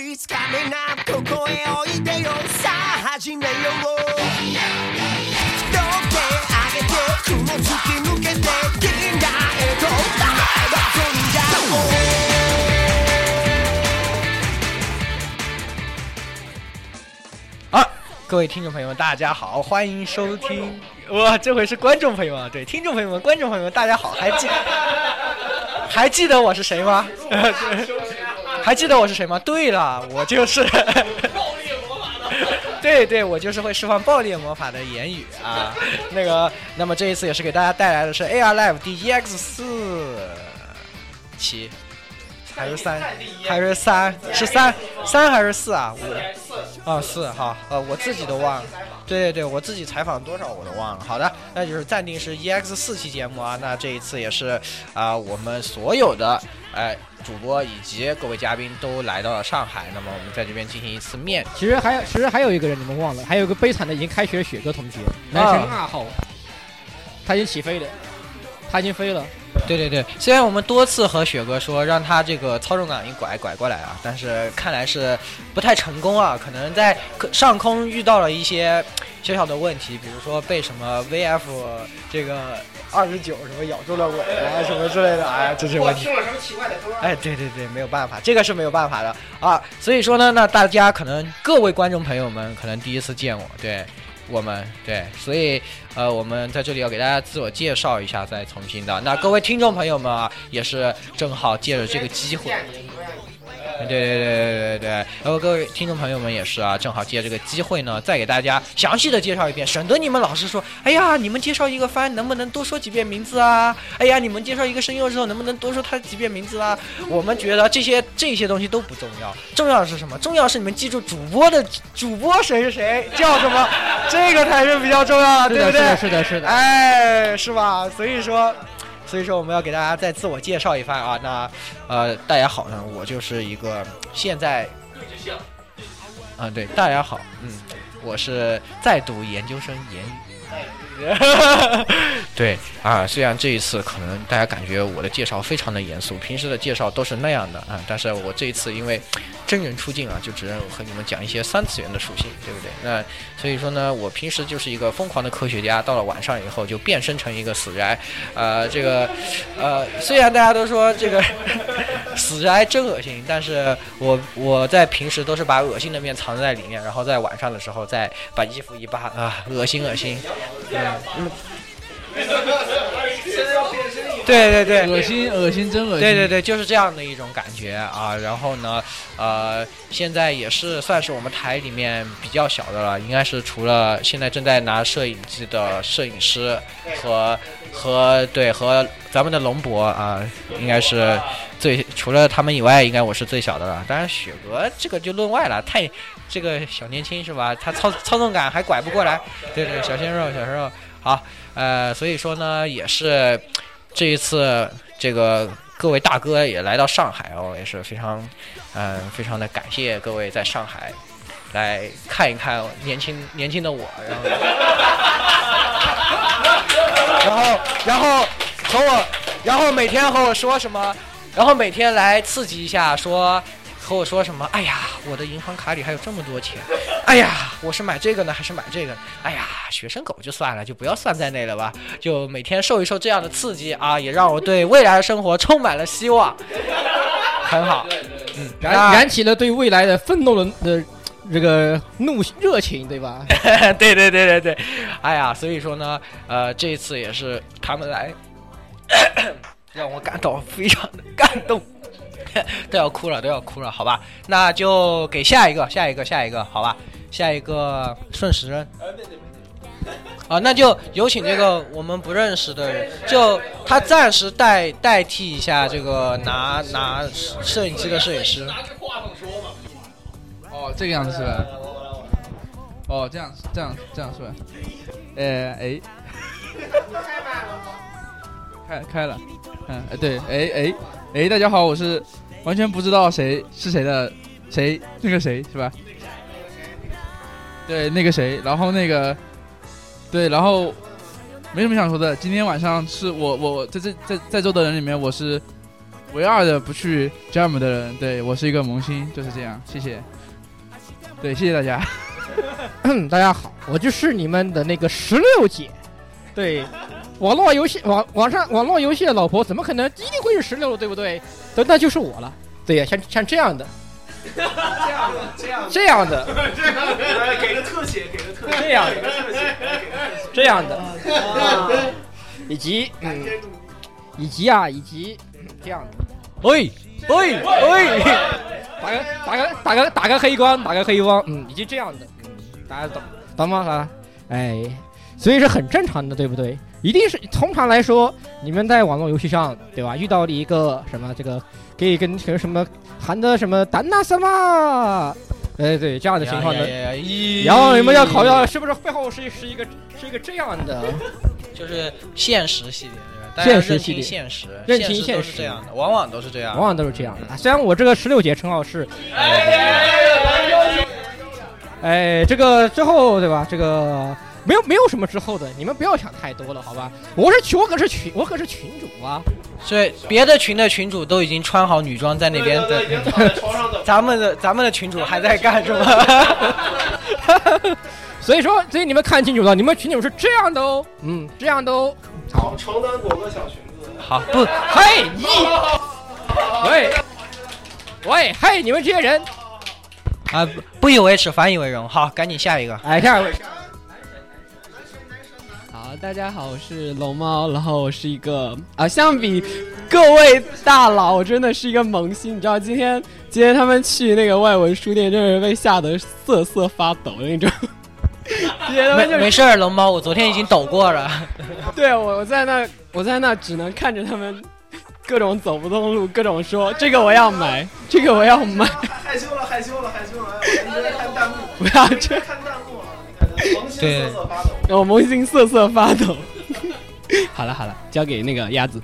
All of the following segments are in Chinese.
いつかみんなここへおいでよさあ始めよう両手上げて雲突き抜けて銀河へとバイバイ飛んじゃおう啊，各位听众朋友们，大家好，欢迎收听。哇，这回是观众朋友啊，对，听众朋友们、观众朋友们，大家好，还记还记得我是谁吗？ 还记得我是谁吗？对了，我就是。对对，我就是会释放爆裂魔法的言语啊。那个，那么这一次也是给大家带来的是 AR Live DEX 四七，还是三，还是三，是三三还是四啊？五啊四好，呃我自己都忘了。对对对，我自己采访多少我都忘了。好的，那就是暂定是 EX 四期节目啊。那这一次也是啊、我们所有的哎、主播以及各位嘉宾都来到了上海，那么我们在这边进行一次面其实还有，其实还有一个人你们忘了，还有一个悲惨的已经开学的雪哥同学，男神二号，他已经起飞了，他已经飞了。对对对，虽然我们多次和雪哥说让他这个操纵杆一拐拐过来啊，但是看来是不太成功啊，可能在上空遇到了一些小小的问题，比如说被什么 VF 这个二十九什么咬住了尾啊什么之类的，哎，这是问题。了什么奇怪的歌？哎，对对对，没有办法，这个是没有办法的啊。所以说呢，那大家可能各位观众朋友们可能第一次见我，对我们对，所以呃，我们在这里要给大家自我介绍一下，再重新的。那各位听众朋友们啊，也是正好借着这个机会。对对对对对对对，然后各位听众朋友们也是啊，正好借这个机会呢，再给大家详细的介绍一遍，省得你们老是说，哎呀，你们介绍一个番能不能多说几遍名字啊？哎呀，你们介绍一个声优的时候能不能多说他几遍名字啊？我们觉得这些这些东西都不重要，重要的是什么？重要是你们记住主播的主播谁是谁，叫什么，这个才是比较重要的，对不对？是的，是的，是的。哎，是吧？所以说，所以说我们要给大家再自我介绍一番啊。那呃，大家好呢，我就是一个现在，啊，对，大家好，嗯，我是在读研究生言语。对啊，虽然这一次可能大家感觉我的介绍非常的严肃，平时的介绍都是那样的啊，但是我这一次因为真人出镜啊，就只能和你们讲一些三次元的属性，对不对？那所以说呢，我平时就是一个疯狂的科学家，到了晚上以后就变身成一个死宅，呃，这个呃，虽然大家都说这个死宅真恶心，但是我我在平时都是把恶心的面藏在里面，然后在晚上的时候再把衣服一扒啊，恶心恶心，对对对，恶心，恶心，真恶心。对对对，就是这样的一种感觉啊。然后呢，呃，现在也是算是我们台里面比较小的了，应该是除了现在正在拿摄影机的摄影师和和对和咱们的龙博啊，应该是最除了他们以外，应该我是最小的了。当然雪哥这个就论外了，太这个小年轻是吧？他操操纵感还拐不过来，对对，小鲜肉小鲜肉。好，呃，所以说呢，也是这一次这个各位大哥也来到上海哦，也是非常，嗯、非常的感谢各位在上海来看一看年轻年轻的我，然后，然后，然后和我，然后每天和我说什么，然后每天来刺激一下，说和我说什么，哎呀，我的银行卡里还有这么多钱，哎呀，我是买这个呢还是买这个呢？哎呀，学生狗就算了，就不要算在内了吧。就每天受一受这样的刺激啊，也让我对未来的生活充满了希望，很好。嗯，燃燃起了对未来的愤怒的的这个怒热情，对吧？对对对对对，哎呀，所以说呢，呃，这一次也是他们来，让我感到非常的感动，都要哭了，都要哭了，好吧？那就给下一个，下一个，下一个，好吧？下一个顺时针。啊，那就有请这个我们不认识的人，就他暂时代代替一下这个拿拿摄影机的摄影师。拿着话筒说嘛哦，这个样子是吧？哦，这样这样这样是吧？呃，哎，开开了，嗯，哎对，哎哎哎，大家好，我是完全不知道谁是谁的谁那个谁是吧？对，那个谁，然后那个对，然后没什么想说的。今天晚上是我我在这在在座的人里面，我是唯二的不去 Jam 的人，对我是一个萌新，就是这样，谢谢。对，谢谢大家。大家好，我就是你们的那个十六姐。对，网络游戏网网上网络游戏的老婆怎么可能一定会是十六，对不对？那，那就是我了。对呀，像像这样的，这样的，这样的，这样的，给个特写，给个特写，这样给个特写，给个特写。这样的，啊以及嗯，以及啊，以及嗯这样的。喂喂喂，打个打个打个打个黑光，打个黑光，嗯，以及这样的，嗯，大家懂懂吗？啊，哎，所以是很正常的，对不对？一定是通常来说，你们在网络游戏上，对吧？遇到了一个什么这个可以跟跟什么喊的什么丹娜什么，哎，对这样的情况呢？然后你们要考虑到是不是背后是是一个是一个这样的，就是现实系列对吧？现实系列现实，认清现实都现实是这样的，往往都是这样。往往都是这样的。啊虽然我这个十六节称号是，哎，这个之后对吧？这个没有没有什么之后的，你们不要想太多了，好吧？我是群，我可是群，我可是群主啊！所以别的群的群主都已经穿好女装在那边对对对已等。咱们的咱们的群主还在干什么？所以说，所以你们看清楚了，你们群主是这样的哦，嗯，这样的哦。床床单裹个小裙子。好，不，嘿，你，喂，喂，嘿，你们这些人，啊，不不以为耻，反以为荣。好，赶紧下一个。哎，下一位，好，大家好，我是龙猫，然后我是一个啊，相比各位大佬，我真的是一个萌新。你知道今天今天他们去那个外文书店，真是被吓得瑟瑟发抖的那种。没们就是没事儿，龙猫，我昨天已经抖过了。对我我在那我在那只能看着他们各种走不动路，各种说这个我要买，这个我要买，害羞了，害羞了，害羞了！哎我一直在看弹幕，不要我一直这看弹幕对，让。我萌新瑟瑟发抖。好了好了，交给那个鸭子。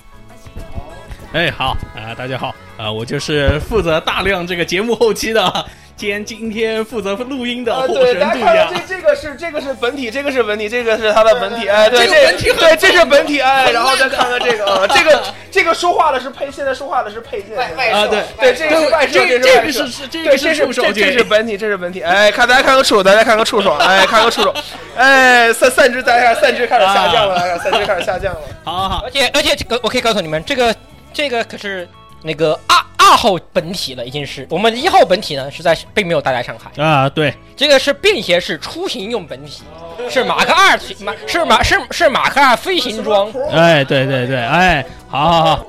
哎，好啊、大家好啊、我就是负责大量这个节目后期的，兼今天负责录音的啊，火对，神杜大家看。这这个是这个是本体，这个是本体，这个是它的本体，哎，对，这个本体很对，这是本体，哎，然后再看看这个啊，这个 这个说话的是配，现在说话的是配件，啊，对对，这个是外设，这这这个是是是这对，个是这是这触手键这是本体，这是本体，哎，看大家看个触手，大家看个触手，哎，看个触手，哎，散散值，大家看散值开始下降了，哎散值开始下降了，好好好，而且而且这个我可以告诉你们，这个这个可是那个二二号本体了，已经是我们一号本体呢，实在是并没有带来上海。啊，对，这个是便携式出行用本体，是马克二马是马是是马克二飞行装。哎，对对对，哎，好好好，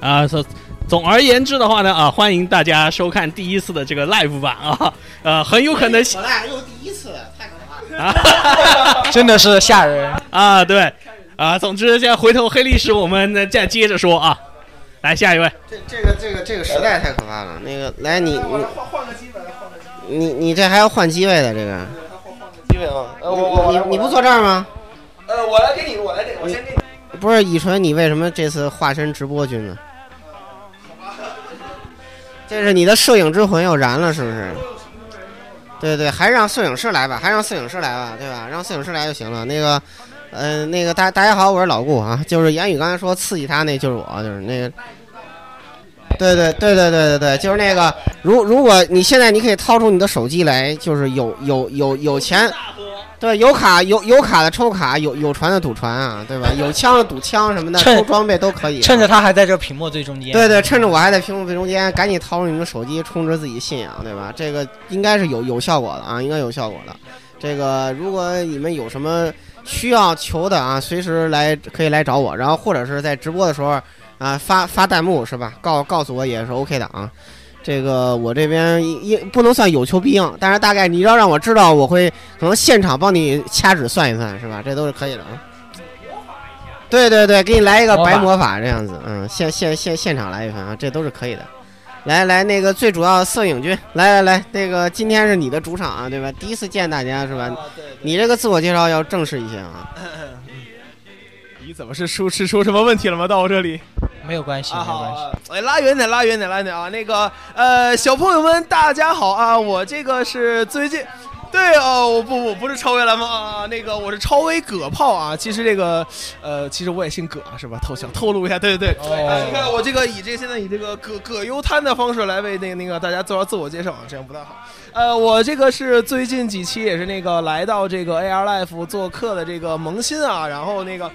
啊，总总而言之的话呢，啊，欢迎大家收看第一次的这个 live 版啊，呃，很有可能我俩又第一次，太可怕了。真的是吓人。啊，对，啊，总之现在回头黑历史我们再接着说啊，来下一位，这这个这个这个实在太可怕了。那个，来你你换换个机位，换个机位，你你这还要换机位的这个，机位啊，呃，我我你你不坐这儿吗？呃，我来给你，我来给，我先给你。不是以纯，你为什么这次化身直播君呢？这是你的摄影之魂又燃了，是不是？对对，还是让摄影师来吧，还是让摄影师来吧，对吧？让摄影师来就行了。那个，呃，那个大大家好，我是老顾啊，就是言语刚才说刺激他那就是我，就是那个。对对对对对对对，就是那个，如如果你现在你可以掏出你的手机来，就是有有有有钱，对，有卡有有卡的抽卡，有有船的赌船啊，对吧？有枪的赌枪什么的，抽装备都可以啊、趁着他还在这屏幕最中间。对对，趁着我还在屏幕最中间，赶紧掏出你们手机，充值自己信仰，对吧？这个应该是有有效果的啊，应该有效果的。这个如果你们有什么需要求的啊，随时来可以来找我，然后或者是在直播的时候啊发发弹幕是吧？告告诉我也是 OK 的啊。这个我这边也不能算有求必应，但是大概你要让我知道，我会可能现场帮你掐指算一算，是吧？这都是可以的啊。对对对，给你来一个白魔法这样子，嗯，现现现现场来一份啊，这都是可以的。来来，那个最主要摄影君，来来来，那个今天是你的主场啊，对吧？第一次见大家是吧？你这个自我介绍要正式一些啊。你怎么是出是出什么问题了吗？到我这里没有关系，没啊，有关系。好啊，哎，拉远点，拉远点，拉远点啊！那个呃，小朋友们大家好啊！我这个是最近对哦，我不不不是超威蓝猫啊，那个我是超威葛炮啊。其实这个呃，其实我也姓葛是吧？透想透露一下，对对对。啊你看我这个以这个现在以这个葛葛优瘫的方式来为那个那个大家做自我介绍啊，这样不太好。呃，我这个是最近几期也是那个来到这个 AR Life 做客的这个萌新啊，然后那个。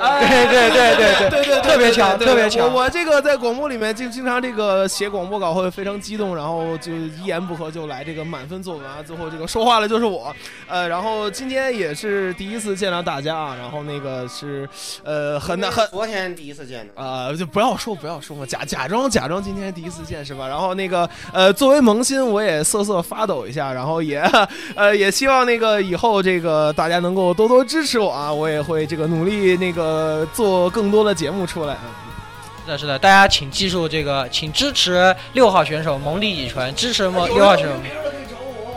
哎，对对对对对对，特别强对对对特别强我我这个在广播里面就经常这个写广播稿会非常激动，然后就一言不合就来这个满分作文啊，最后这个说话的就是我。呃，然后今天也是第一次见到大家啊，然后那个是呃很难很昨天第一次见的，啊、就不要说不要说嘛，假假装假装今天第一次见是吧？然后那个呃，作为萌新，我也瑟瑟发抖一下，然后也呃也希望那个以后这个大家能够多多支持我啊，我也会这个努力那个做更多的节目出来啊。是的，是的，大家请记住这个，请支持六号选手蒙利乙醇，支持蒙六号选手。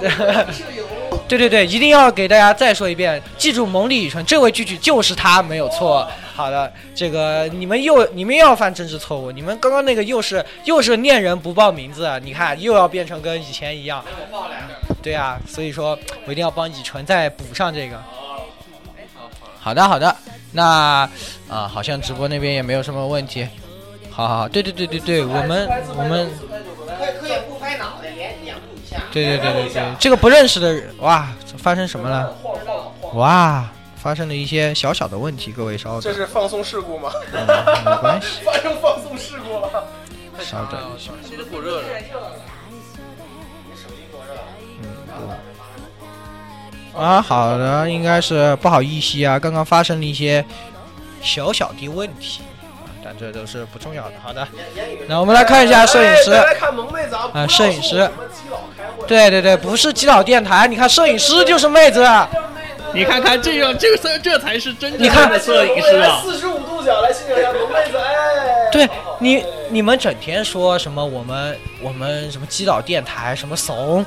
对对对，一定要给大家再说一遍，记住蒙利乙醇这位句句就是他，没有错。好的，这个你们又你们又要犯政治错误，你们刚刚那个又是又是念人不报名字，你看又要变成跟以前一样。对啊，所以说我一定要帮乙醇再补上这个。好的好的，那啊、好像直播那边也没有什么问题。好好好，对对对对对，我们我们可以可以不拍脑袋，也掩护一下。对对对对对，这个不认识的人，哇，发生什么了？哇，发生了一些小小的问题，各位稍等，这是放送事故吗？嗯没关系，发生放送事故了。稍等一下。现在过热了。啊，好的，应该是不好意思啊，刚刚发生了一些小小的问题啊，但这都是不重要的。好的，那我们来看一下摄影师。再来看萌妹子啊，啊摄影师对对对，不是基佬电台，你看摄影师就是妹子。你看看这样，这个这这才是真正你看的摄影师啊！四十五度角来欣赏一下萌妹子，哎，对你，你们整天说什么我们我们什么击倒电台什么怂，我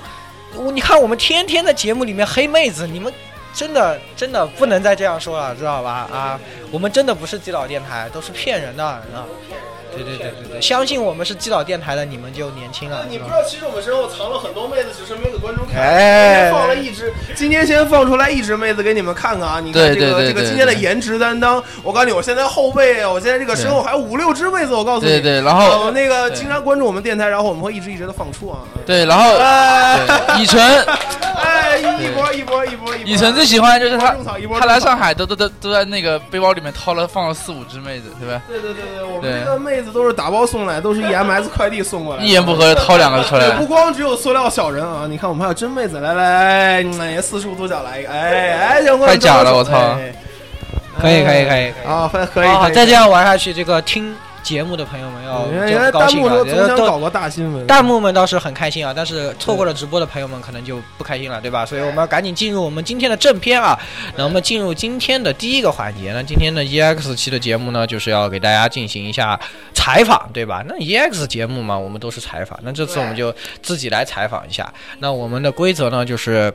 我你看我们天天在节目里面黑妹子，你们真的真的不能再这样说了，知道吧？啊，我们真的不是基佬电台，都是骗人的啊！对对对对对，相信我们是基佬电台的，你们就年轻了？你不知道，其实我们身后藏了很多妹子，只是没有给观众看。哎今天放了一只，今天先放出来一只妹子给你们看看啊！你看这个对对对这个今天的颜值担当，我告诉你，我现在后背，我现在这个身后还有五六只妹子，我告诉你。对对，然后呃那个经常关注我们电台，然后我们会一直一直的放出啊。对，然后哎对乙醇，哎，一一波一波一波一波。乙醇最喜欢就是他他来上海都都都都在那个背包里面掏了放了四五只妹子，对吧？对对对对，我们对这个妹子都是打包送来，都是 EMS 快递送过来。一言不合就掏两个出，来不。光只有塑料小人啊，你看我们还有真妹子，来来来，哎，四十五度角来一个，哎哎，太假了我操哎可以可以可以。啊，可可以，好，可以再这样玩下去，这个听节目的朋友们要原就来弹幕不高兴了，总想搞个大新闻，弹幕们倒是很开心啊，但是错过了直播的朋友们可能就不开心了，对吧？所以我们要赶紧进入我们今天的正片啊。那我们进入今天的第一个环节，那今天的 EX 期的节目呢，就是要给大家进行一下采访，对吧？那 EX 节目嘛，我们都是采访，那这次我们就自己来采访一下。那我们的规则呢，就是。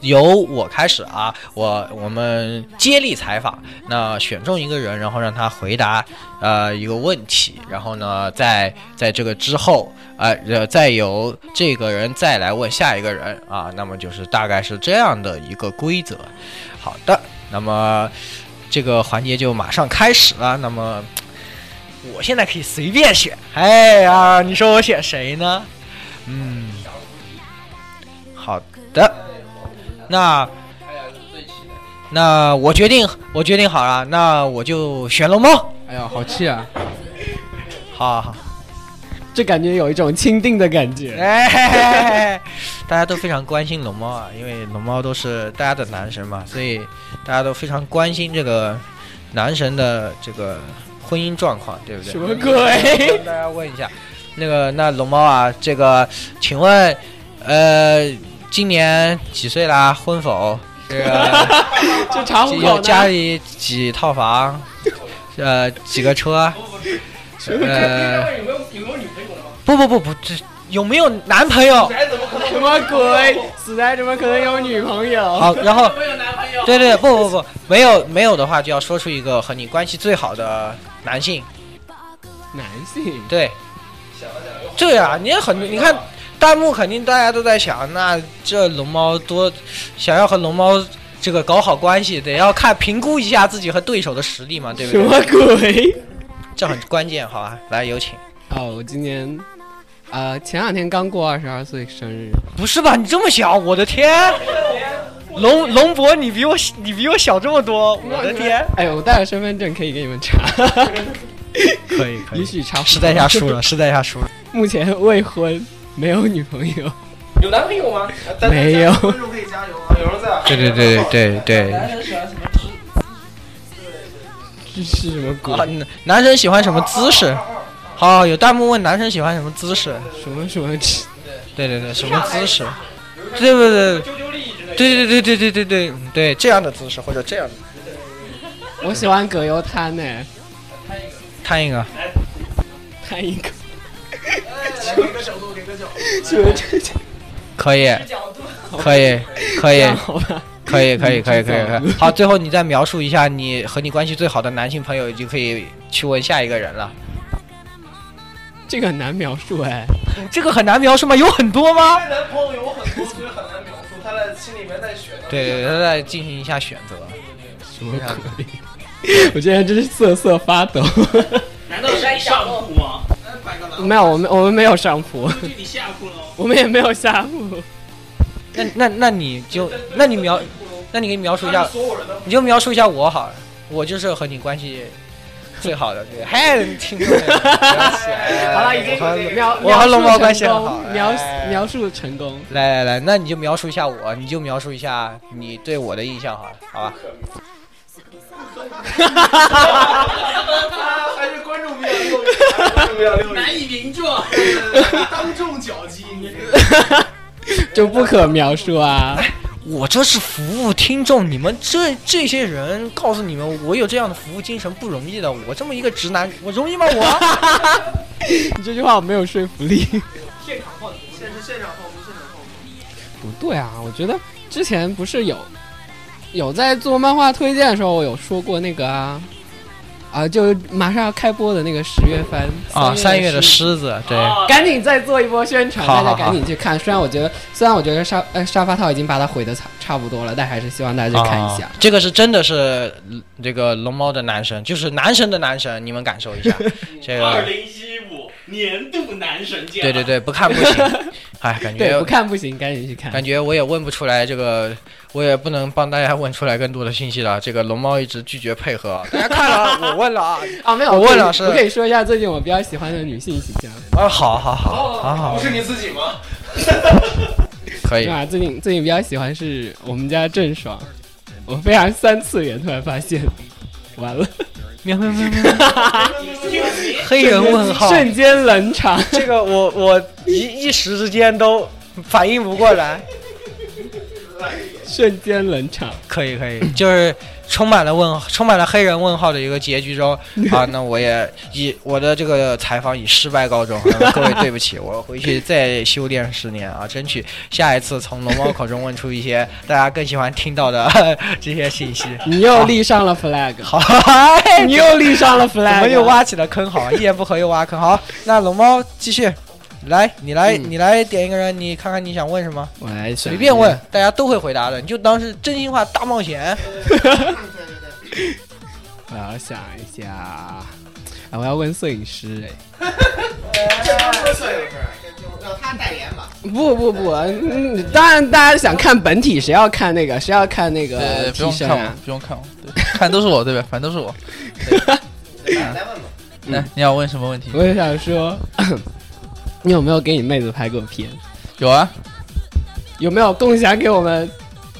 由我开始啊，我我们接力采访，那选中一个人，然后让他回答呃一个问题，然后呢，在在这个之后，呃呃，再由这个人再来问下一个人啊，那么就是大概是这样的一个规则。好的，那么这个环节就马上开始了。那么我现在可以随便选，哎呀，你说我选谁呢？嗯，好的，那。那我决定，我决定好了，那我就选龙猫。哎呀，好气啊！好好好，这感觉有一种钦定的感觉。哎，大家都非常关心龙猫啊，因为龙猫都是大家的男神嘛，所以大家都非常关心这个男神的这个婚姻状况，对不对？什么鬼？大家问一下，那个那龙猫啊，这个请问，呃，今年几岁啦？婚否？这个？家里几套房？呃，几个车？呃，不不不不，这有没有男朋友？什么鬼？死宅怎么可能有女朋友？好，然后对对不不不，没有没有的话，就要说出一个和你关系最好的男性。男性对，对啊，你也很，你看弹幕肯定大家都在想，那这龙猫多想要和龙猫这个搞好关系，得要看评估一下自己和对手的实力嘛，对不对什？么鬼？这很关键，好吧？来，有请。哦，我今年，呃，前两天刚过二十二岁生日。不是吧？你这么小，我的天！龙龙博，你比我你比我小这么多，我的天！哎呦，我带了身份证可以给你们查，可以可以允许查。实在下输了，实在下输了。目前未婚，没有女朋友。有男朋友吗？没有观众可以加油啊！有人在。对对对对对。这是什么鬼？啊，男生喜欢什么姿势？好，有弹幕问男生喜欢什么姿势？什么什么？对对对，什么姿势？对不对？对对对对对对对对，这样的姿势或者这样的。我喜欢葛优瘫呢。摊一个。摊一个。给个角度，给个。可以，可以，可以，好吧。可以，可以，可以，可以，可以。好，最后你再描述一下你和你关系最好的男性朋友，就可以去问下一个人了。这个很难描述哎，这个很难描述吗？有很多吗？男朋友有很多，所以很难描述。他在心里面在选。对对对，他在进行一下选择。什么鬼？我现在真是瑟瑟发抖。难道是上铺吗？没有，我们我们没有上铺。我们也没有下铺。那那那你就，那你描，那你给描述一下，你就描述一下我好了，我就是和你关系最好的这个，嗨，听众，好了，已经 描，我和龙猫关系很好，描描述成功。来来来，那你就描述一下我，你就描述一下你对我的印象好了，好吧？哈哈哈哈哈！还是观众比较难以名状，当众脚击你。就不可描述啊！我这是服务听众，你们这这些人告诉你们，我有这样的服务精神不容易的。我这么一个直男，我容易吗？我，你这句话我没有说服力。现场放，现是现场放不，现场放出。不对啊，我觉得之前不是有有在做漫画推荐的时候，我有说过那个啊。啊，就马上要开播的那个十月番啊，三月的狮子，对，赶紧再做一波宣传，大家赶紧去看。虽然我觉得，虽然我觉得沙呃沙发套已经把它毁的差差不多了，但还是希望大家去看一下。这个是真的是这个龙猫的男神，就是男神的男神，你们感受一下。这个二零一五年度男神奖。对对对，不看不行。哎，感觉不看不行，赶紧去看。感觉我也问不出来这个。我也不能帮大家问出来更多的信息了。这个龙猫一直拒绝配合，大家看了，我问了啊，啊没有，我问了是。我可以说一下最近我比较喜欢的女性形象。啊，好好好，好好。不是你自己吗？可以。啊，最近最近比较喜欢是我们家郑爽，我非常三次元，突然发现，完了，喵喵喵喵，黑人问号，瞬间冷场。这个我我一一时之间都反应不过来。瞬间冷场，可以可以，就是充满了问，充满了黑人问号的一个结局中 啊，那我也以我的这个采访以失败告终，各位对不起，我回去再修炼十年啊，争取下一次从龙猫口中问出一些大家更喜欢听到的这些信息。你又立上了 flag，好，你又立上了 flag，我们又挖起了坑，好，一言不合又挖坑，好，那龙猫继续。来，你来，你来点一个人，你看看你想问什么？我来随便问，大家都会回答的，你就当是真心话大冒险。我要想一下，啊，我要问摄影师哎。这不是摄影师，让他代言吧。不不不，嗯，当然大家想看本体，谁要看那个？谁要看那个？不用看我，不用看我，看都是我，对吧？反正都是我。来问吧。来，你要问什么问题？我也想说。你有没有给你妹子拍过片？有啊，有没有共享给我们？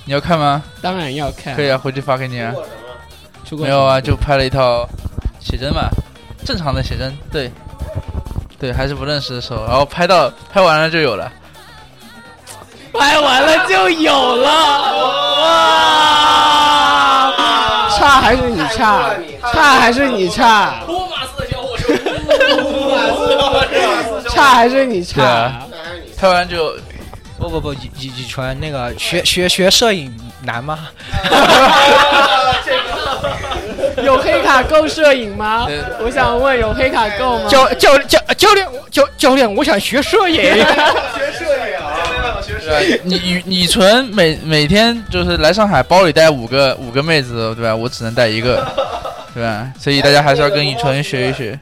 你要看吗？当然要看。可以啊，回去发给你啊。出过没有啊？就拍了一套写真嘛，正常的写真。对，对，还是不认识的时候，然后拍到拍完了就有了。拍完了就有了，哇！差还是你差？差还是你差？差还是你差？拍完就不不不，以以以纯那个学学学摄影难吗？有黑卡够摄影吗？我想问有黑卡够吗？教教教教练教教练，我想学摄影。学摄影对吧？你你你纯每每天就是来上海，包里带五个五个妹子，对吧？我只能带一个，对吧？所以大家还是要跟以纯学一学。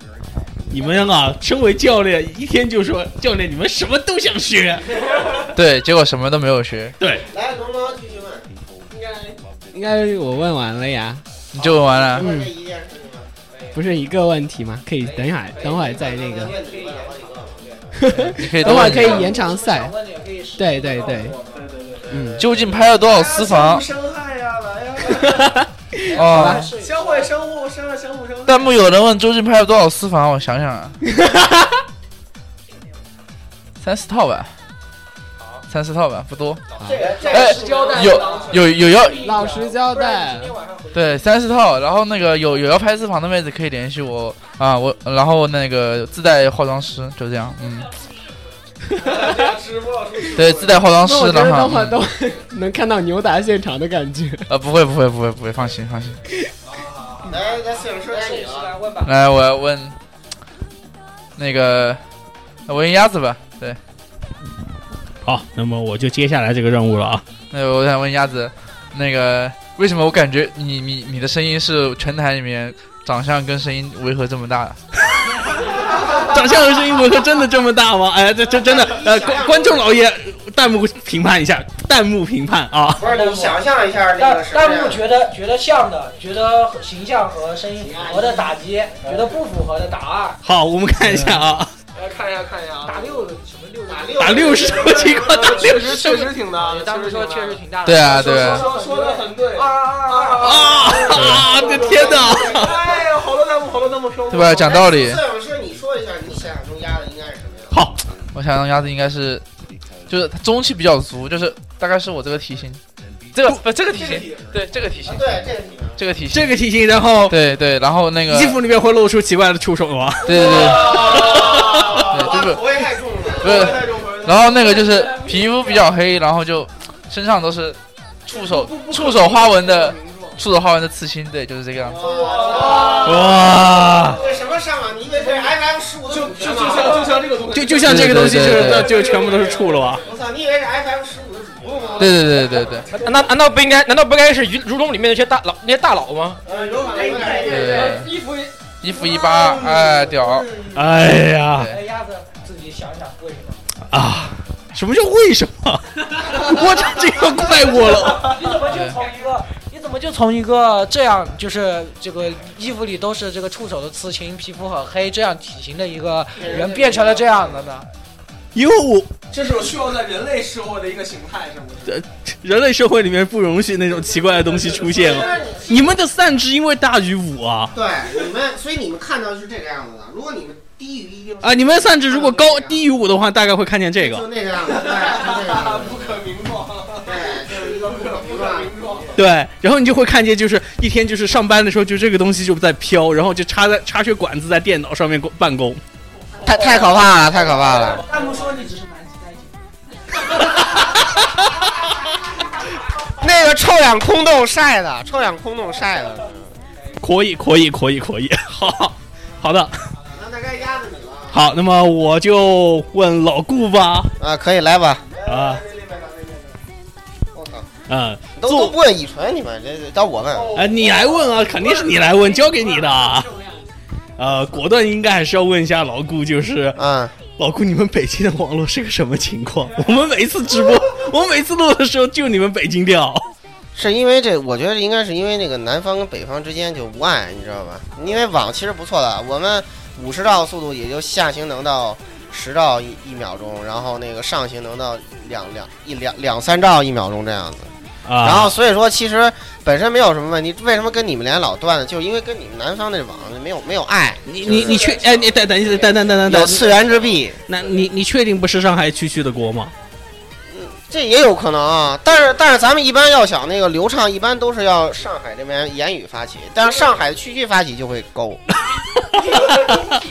你们啊，身为教练，一天就说教练，你们什么都想学。对，结果什么都没有学，对，来，龙猫继续问，应该应该我问完了呀，你就问完了。问这一件事情吗？不是一个问题吗？可以等一下，等会儿再那个，等会儿可以延长赛。对对对，嗯，究竟拍了多少私房？伤害呀，来呀！哦，相会相互相相互相互。弹幕有人问究竟拍了多少私房？我想想啊，三四套吧，三四套吧，不多。哎，有有有要老实交代。对三四套，然后那个有有要拍私房的妹子可以联系我啊，我然后那个自带化妆师，就这样，嗯，对，自带化妆师那我觉得然后等会儿都能看到扭打现场的感觉。呃不会不会不会不会，放心放心。来，来，摄影师该你了。来问吧。来，我要问那个我问鸭子吧，对，好，那么我就接下来这个任务了啊。那我想问鸭子，那个为什么我感觉你你你的声音是全台里面长相跟声音违和这么大？长相和声音违和真的这么大吗？哎，这这真的，呃，观观众老爷，弹幕评判一下，弹幕评判啊。不是你想象一下那弹个弹幕觉得觉得像的，觉得形象和声音符合的打击，觉得不符合的打二，好，我们看一下啊，来看一下看一下啊，打六的什么六打六打六是什么情况？打六确实确实挺大的，当时说确实挺大的。对啊对啊，说说的很对。啊啊啊啊！的天哪！哎呀，好多弹幕，好多弹幕飘过。对吧？讲道理，摄影师，你说一下你想象中鸭子应该是什么样？好，我想让鸭子应该是，就是它中气比较足，就是大概是我这个体型，这个不这个体型，对这个体型啊，，对，这个体这个体型，这个体型，然后对对，然后那个衣服里面会露出奇怪的触手吗？对对对，是口味太重了。不是，然后那个就是皮肤比较黑，然后就身上都是触手触手花纹的触手花纹的刺青，对，就是这个样子。哇！这什么上啊？你以为这是 FM 十五的就就就像？就像这个东西，就就像这个东西，就就全部都是触了吧？我操，你以为是 FM 十五的主播吗？对对对对对对难道难道不应该？难道不应该是如如龙里面那些大佬那些大佬吗？呃，有可能有点对对，衣服一服一八，哎，屌！哎呀哎，鸭子自己想想为什么？啊！什么叫为什么？我这这个怪我了。你怎么就从一个你怎么就从一个这样就是这个衣服里都是这个触手的刺青，皮肤很黑这样体型的一个人变成了这样的呢？因为我这是需要在人类社会的一个形态，是不是？人类社会里面不容许那种奇怪的东西出现了。你们的散值因为大于五啊对，你们，所以你们看到的是这个样子的。如果你们低于一定啊！你们的散值如果高低于五的话，大概会看见这就个。那个样子，对，就那个样子，不可名状，对，就是一个不可名状。对，然后你就会看见，就是一天就是上班的时候，就这个东西就在飘，然后就插在插血管子在电脑上面办公。太太可怕了，太可怕了。弹幕说你只是南极代金。那个臭氧空洞晒的，臭氧空洞晒的。可以，可以，可以，可以。好，好的，那大概压着你了。好，那么我就问老顾吧。啊，可以来吧。啊，我靠，嗯，都都不问乙醇，你们这这到我问。啊，你来问啊，肯定是你来问，交给你的啊。呃，果断应该还是要问一下老顾，就是嗯，老顾，你们北京的网络是个什么情况？我们每次直播，我们每次录的时候就你们北京掉。是因为这，我觉得应该是因为那个南方跟北方之间就无碍，你知道吧？因为网其实不错的，我们五十兆速度也就下行能到十兆一一秒钟，然后那个上行能到两两一两两三兆一秒钟这样子。啊，然后所以说，其实本身没有什么问题。为什么跟你们连老断呢？就是因为跟你们南方那网没有没有爱，你你你确哎，你等等等等等等等，有次元之壁，那你你确定不是上海区区的锅吗？嗯这也有可能啊。但是但是咱们一般要想那个流畅，一般都是要上海这边言语发起，但是上海区区发起就会勾。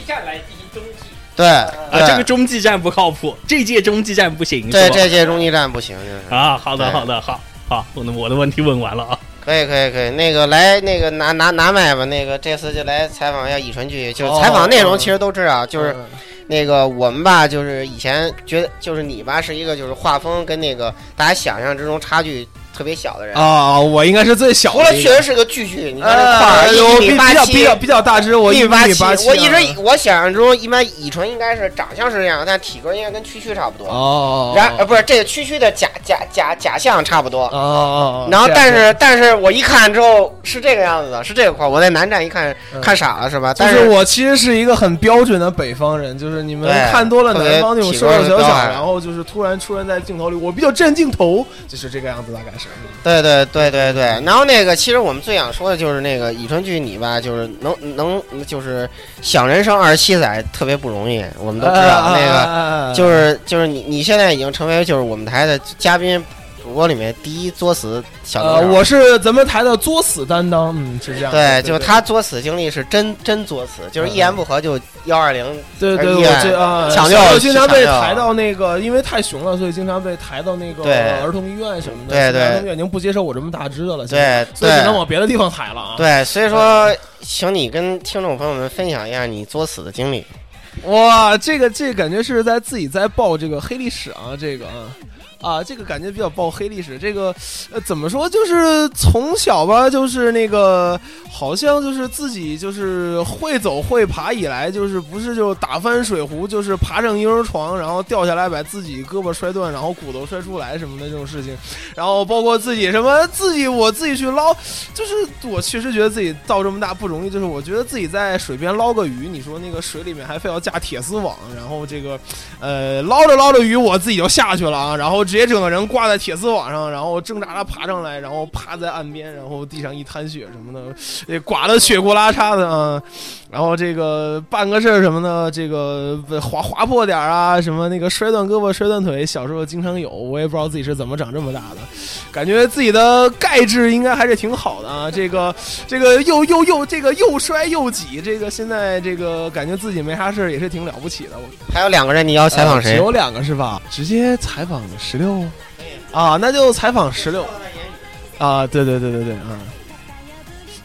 站来进行中继，对啊，这个中继站不靠谱，这届中继站不行，对这届中继站不行，就是。啊，好的好的好好，我的我的问题问完了啊。可以可以可以，那个来那个拿拿拿麦吧，那个这次就来采访一下以纯剧，就采访内容其实都知道，就是那个我们吧，就是以前觉得就是你吧是一个就是画风跟那个大家想象之中差距特别小的人。啊，我应该是最小的除了。确实是个巨巨，你看这块呃，儿一米八七，比较比较比较大只，我一一米八七我一直我想象中一般乙醇应该是长相是这样，但体格应该跟蛐蛐差不多。哦，然呃不是这个蛐蛐的假假假假象差不多。哦哦，然后，但是但是我一看之后是这个样子的，是这个块儿。我在南站一看嗯看傻了是吧？但就是我其实是一个很标准的北方人，就是你们对看多了南方那种瘦瘦小小，然后就是突然出现在镜头里，我比较占镜头，就是这个样子，大概是。对对对对。对，然后那个其实我们最想说的就是那个以纯剧你吧，就是能能就是想人生二十七载特别不容易，我们都知道。那个就是就是你你现在已经成为就是我们台的嘉宾主播里面第一作死小呃，我是咱们台的作死担当，嗯，是这样。对，就是他作死经历是真真作死，就是一言不合就幺二零。对对，我这啊，抢救我经常被抬到那个，因为太熊了，所以经常被抬到那个对儿童医院什么的。对对现在儿童医院已经不接受我这么大只的了，对所以只能往别的地方抬了啊。对，所以说，请你跟听众朋友们分享一下你作死的经历。哇，这个这个感觉是在自己在报这个黑历史啊，这个啊。啊，这个感觉比较爆黑历史。这个，呃，怎么说？就是从小吧，就是那个，好像就是自己就是会走会爬以来，就是不是就打翻水壶，就是爬上婴儿床，然后掉下来把自己胳膊摔断，然后骨头摔出来什么的这种事情。然后包括自己什么自己我自己去捞，就是我确实觉得自己到这么大不容易。就是我觉得自己在水边捞个鱼，你说那个水里面还非要架铁丝网，然后这个呃捞着捞着鱼，我自己就下去了啊，然后直接整个人挂在铁丝网上，然后挣扎着爬上来，然后趴在岸边，然后地上一滩血什么的，也刮得血呼啦嚓的啊。然后这个办个事儿什么的，这个划划破点儿啊，什么那个摔断胳膊、摔断腿，小时候经常有，我也不知道自己是怎么长这么大的，感觉自己的钙质应该还是挺好的啊。这个这个又又又这个又摔又挤，这个现在这个感觉自己没啥事儿，也是挺了不起的。我还有两个人，你要采访谁？呃只有两个是吧？直接采访十六啊，那就采访十六啊，对对对对对，啊。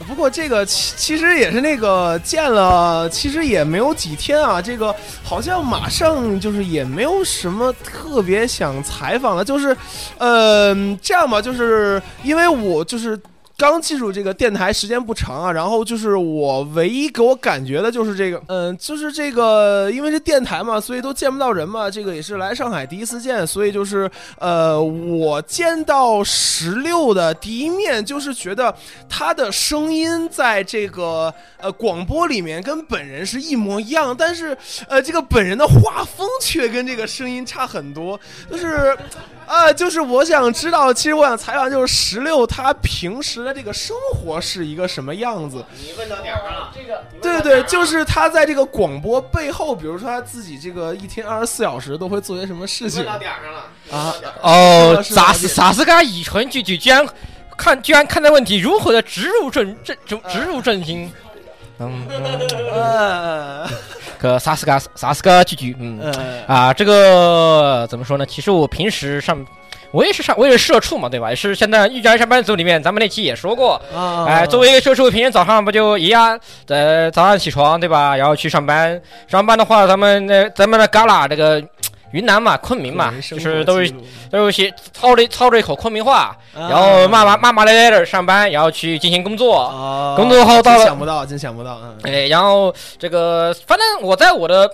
不过这个其其实也是那个见了，其实也没有几天啊。这个好像马上就是也没有什么特别想采访了，就是，呃，这样吧，就是因为我就是。刚进入这个电台时间不长啊，然后就是我唯一给我感觉的就是这个，嗯，就是这个，因为是电台嘛，所以都见不到人嘛。这个也是来上海第一次见，所以就是呃，我见到十六的第一面，就是觉得他的声音在这个呃广播里面跟本人是一模一样，但是呃这个本人的画风却跟这个声音差很多，就是。啊，就是我想知道，其实我想采访，就是石榴他平时的这个生活是一个什么样子？你问到点儿上了。这个对对，就是他在这个广播背后，比如说他自己这个一天二十四小时都会做些什么事情问到点儿上了啊？哦，是啥是啥是个乙醇句句，居然看居然看待问题如何的植入正正植植入正经。嗯，呃个啥斯个啥斯个聚聚？嗯呃啊，这个怎么说呢？其实我平时上。我也是上，我也是社畜嘛，对吧？也是现在一家上班族里面，咱们那期也说过，啊，哎，作为一个社畜，平时早上不就一样，呃，早上起床对吧？然后去上班，上班的话，咱们那咱们的旮旯这个云南嘛，昆明嘛，就是都是都是些操着操着一口昆明话，啊然后骂骂骂骂咧咧的上班，然后去进行工作，啊，工作后到了真想不到，真想不到，嗯，哎，然后这个反正我在我的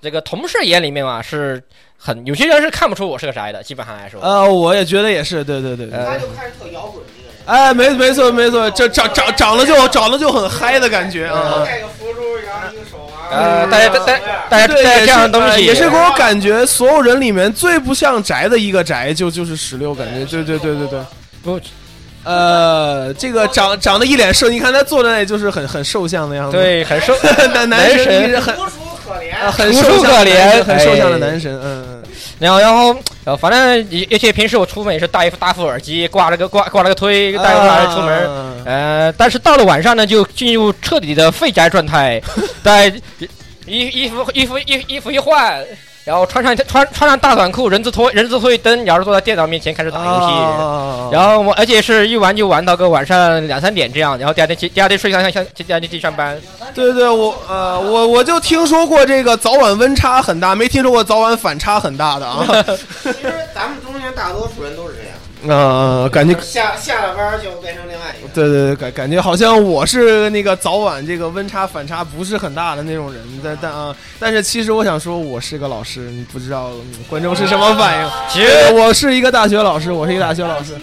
这个同事眼里面嘛，是很有些人是看不出我是个啥的，基本上来说，呃，我也觉得也是，对对对他就开始特摇滚这个人。哎，没没错没错，这长长长得就长得就很嗨的感觉啊。戴个佛珠，然后一个手环。呃，大家大家大家对，大家这样的东西呃也是给我感觉所有人里面最不像宅的一个宅，就就是十六，感觉对。对对对对。不呃，这个长长得一脸瘦，你看他坐在那里就是很 很瘦相的样子。，对很瘦。男男男神。很楚可怜。啊很楚楚瘦相的可怜。男神很瘦相的哎。男神，嗯。嗯然后，然后，呃，反正而且平时我出门也是戴一副大副耳机，挂了个挂挂了个推，戴着拿着出门。啊呃，但是到了晚上呢，就进入彻底的废宅状态，在衣衣服衣服衣衣服一换，然后穿上穿穿上大短裤，人字拖人字拖一蹬，然后坐在电脑面前开始打游戏。啊然后我而且是一玩就玩到个晚上两三点这样，然后第二天去第二天睡上上第二天去上班。对对，我呃，我我就听说过这个早晚温差很大，没听说过早晚反差很大的啊。其实咱们中间大多数人都是这样，呃，感觉下下了班就变成另外一个。对对对，感感觉好像我是那个早晚这个温差反差不是很大的那种人，但但啊，但是其实我想说，我是个老师，你不知道嗯观众是什么反应。其实我是一个大学老师，我是一个大学老师。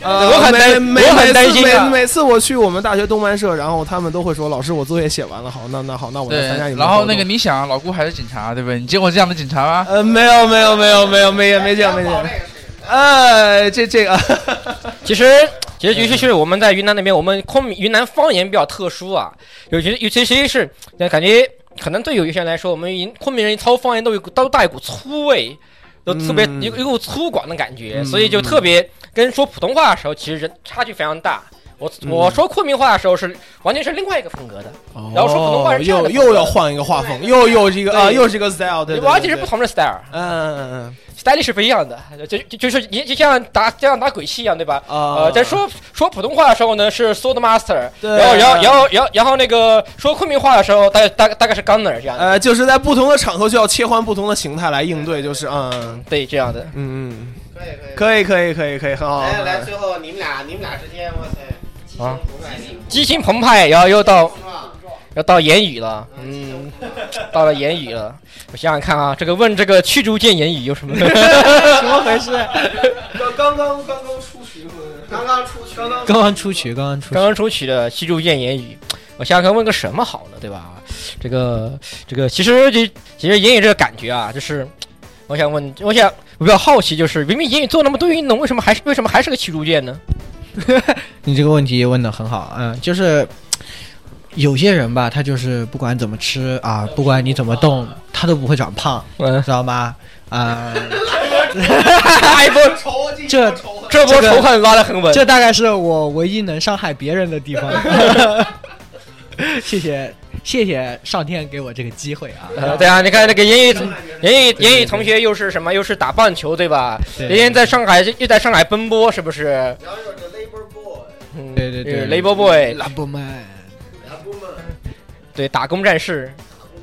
呃，我很担我很担心啊每每次我去我们大学动漫社，然后他们都会说，老师，我作业写完了，好，那那好，那我来参加你，们然后那个你想，老顾还是警察，对不对？你见过这样的警察吗？呃，没有没有没有没有没没见没见。哎，这这个，其实，其实尤其是我们在云南那边，我们昆明云南方言比较特殊啊，尤其尤其其是感觉可能对有一些人来说，我们云昆明人操方言都有都带一股粗味，都特别嗯。有有股粗犷的感觉，嗯。所以就特别跟说普通话的时候，其实人差距非常大。我我说昆明话的时候是完全是另外一个风格的，然后说普通话是这样又的又要换一个画风，又又是一个啊，对又是一个 style，对，对完全是不。同的 style。嗯嗯嗯 style 是不一样的，就就就是你就像打就像打鬼戏一样，对吧？呃，在说说普通话的时候呢是 sword master，对然后然后然后然后然后那个说昆明话的时候大概大概大概是 gunner 这样，呃，就是在不同的场合就要切换不同的形态来应对，就是嗯对这样的。嗯嗯，可以可以。可以可以可以可以，很好。来来，最后你们俩你们俩之间，哇塞，啊激情澎湃，然后又到？要到言语了，嗯，到了言语了。我想想看啊，这个问这个驱逐舰言语有什么 怎么回事？刚刚刚刚出局，刚刚出去，刚刚刚刚出曲，刚刚出曲刚。刚出曲的驱逐舰言语，我想想看问个什么好呢，对吧？这个这个其实就其实言语这个感觉啊，就是我想问，我想我比较好奇，就是明明言语做那么多运动，为什么还是为什么还是个驱逐舰呢？你这个问题问的很好，嗯，就是有些人吧，他就是不管怎么吃啊，不管你怎么动，他都不会长胖，嗯，知道吗？啊、这这波仇恨拉得很稳。这大概是我唯一能伤害别人的地方。谢谢谢谢上天给我这个机会啊！呃，对啊，你看那个言语言语言语同学又是什么？又是打棒球对吧？对人家在上海又在上海奔波，是不是？对对对雷波 boy，拉布曼，然后们对打工战士，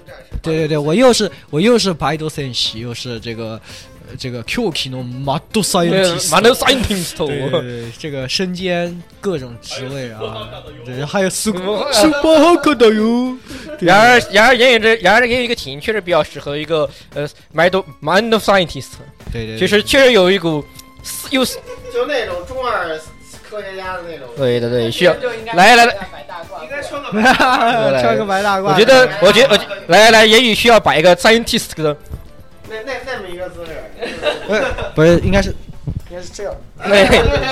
战士，对对对，我又是我又是白斗戦士，又是这个呃这个 Q K のマッドサイエンティス马ト德 scientist，对对对，这个身兼各种职位啊，对，还有苏嗯苏巴哈克的哟。然而，然而言语这，然而言语一个体型确实比较适合一个呃 mind mind scientist，对对，其实确实有一股又是就那种中二 科学家的那种。对对对，需要来来来，应该穿个穿个白大褂。我觉得我觉得 我觉来来来，言语需要摆一个 scientist 的，那那那么一个姿势，不是应该是应该是这样。对，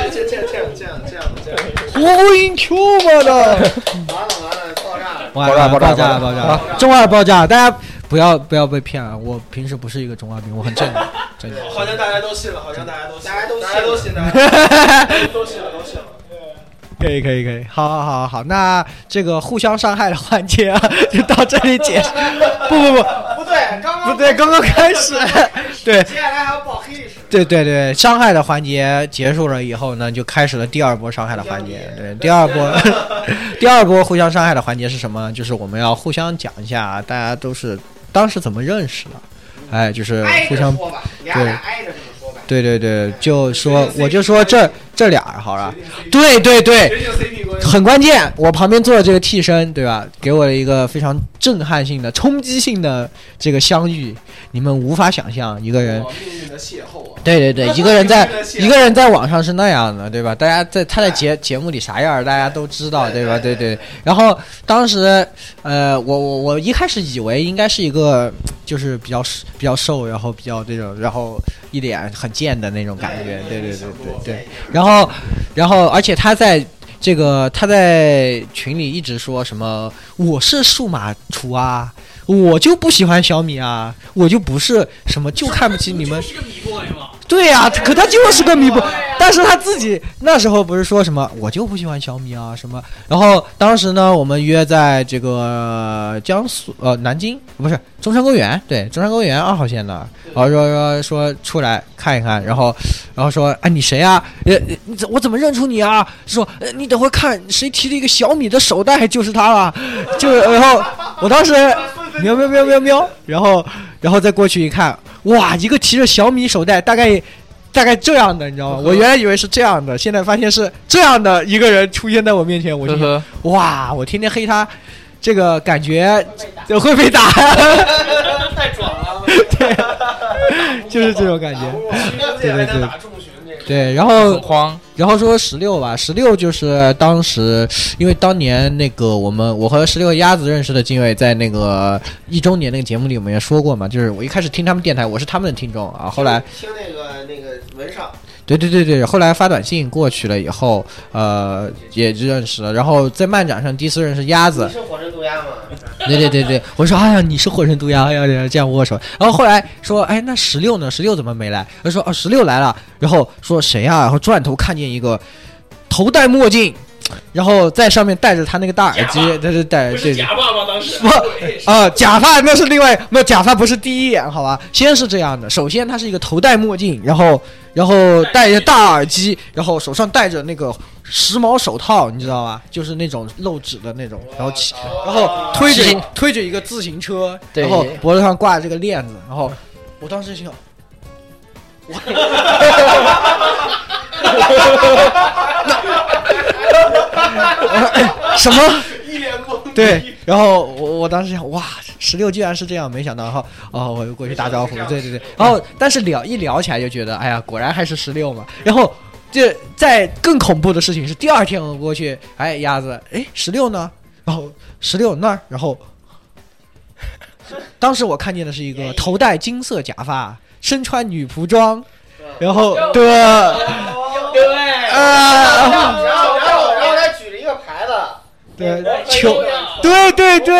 这这这样这样这样这样这样。我赢 Q 嘛的，完了完了，爆炸了！爆炸爆炸爆炸，中二爆炸，大家不要不要被骗啊，我平时不是一个中二病，我很正的，真的。好像大家都信了，好像大家都信，大家都信大家都信，了都信了，都信了。可以可以可以，好好好好，那这个互相伤害的环节啊，就到这里结束。不不不不对，刚刚不对，刚刚开始，对接下来还要报黑历史。对对对，伤害的环节结束了以后呢，就开始了第二波伤害的环节。对，第二波，第二波互相伤害的环节是什么？就是我们要互相讲一下，大家都是当时怎么认识的，哎，就是互相着说吧，俩俩挨着这么说吧。对对对，就说我就说这这俩好了，对对对。很关键。我旁边坐的这个替身，对吧？给我了一个非常震撼性的、冲击性的这个相遇，你们无法想象一个人。对对对，一个人在一个人在网上是那样的，对吧？大家在他在节节目里啥样，大家都知道，对吧？对对。然后当时，呃，我我我一开始以为应该是一个就是比较比较瘦，然后比较这种，然后一脸很贱的那种感觉，对对对对对。然后，然后而且他在。这个他在群里一直说什么我是数码厨啊，我就不喜欢小米啊，我就不是什么就看不起你们。对呀、可他就是个米不，但是他自己那时候不是说什么我就不喜欢小米啊什么，然后当时呢我们约在这个江苏呃南京不是中山公园，对中山公园二号线的，然后说说说出来看一看，然后然后说哎你谁啊？呃你怎我怎么认出你啊？说呃你等会看谁提了一个小米的手袋就是他了，就然后我当时喵喵喵喵喵，然后然后再过去一看，哇，一个提着小米手袋，大概大概这样的，你知道吗？我原来以为是这样的，现在发现是这样的一个人出现在我面前，我就哇，我天天黑他，这个感觉就 会被打，太爽了，对，就是这种感觉，对对对。对，然后然后说十六吧，十六就是当时，因为当年那个我们我和十六鸭子认识的金伟，在那个一周年那个节目里我们也说过嘛，就是我一开始听他们电台，我是他们的听众啊，后来听那个那个文少，对对对对，后来发短信过去了以后，呃，也认识了，然后在漫展上第一次认识鸭子你，是火神渡鸦吗？对对对对，我说哎呀，你是火神毒鸦，哎呀这样握手。然后后来说，哎，那十六呢？十六怎么没来？他说哦，十六来了。然后说谁呀、然后转头看见一个头戴墨镜，然后在上面戴着他那个大耳机，他是戴对对假发吗？当时不啊、假发那是另外，没有假发不是第一眼，好吧？先是这样的，首先他是一个头戴墨镜，然后然后戴着大耳机，然后手上戴着那个时髦手套，你知道吧？就是那种露指的那种，然后骑，然后推着推着一个自行车，然后脖子上挂着这个链子，然后我当时心想。我 什么？一脸懵。对，然后我我当时想，哇，十六居然是这样，没想到哈，哦，我又过去打招呼，对对对，然后但是聊一聊起来就觉得，哎呀，果然还是十六嘛。然后这在更恐怖的事情是，第二天我过去，哎，鸭子，哎，十六呢？然后十六那儿，然后 当时我看见的是一个头戴金色假发，身穿女仆装，然后对，对，啊，然后然后然后他举着一个牌子，对，球，对对对，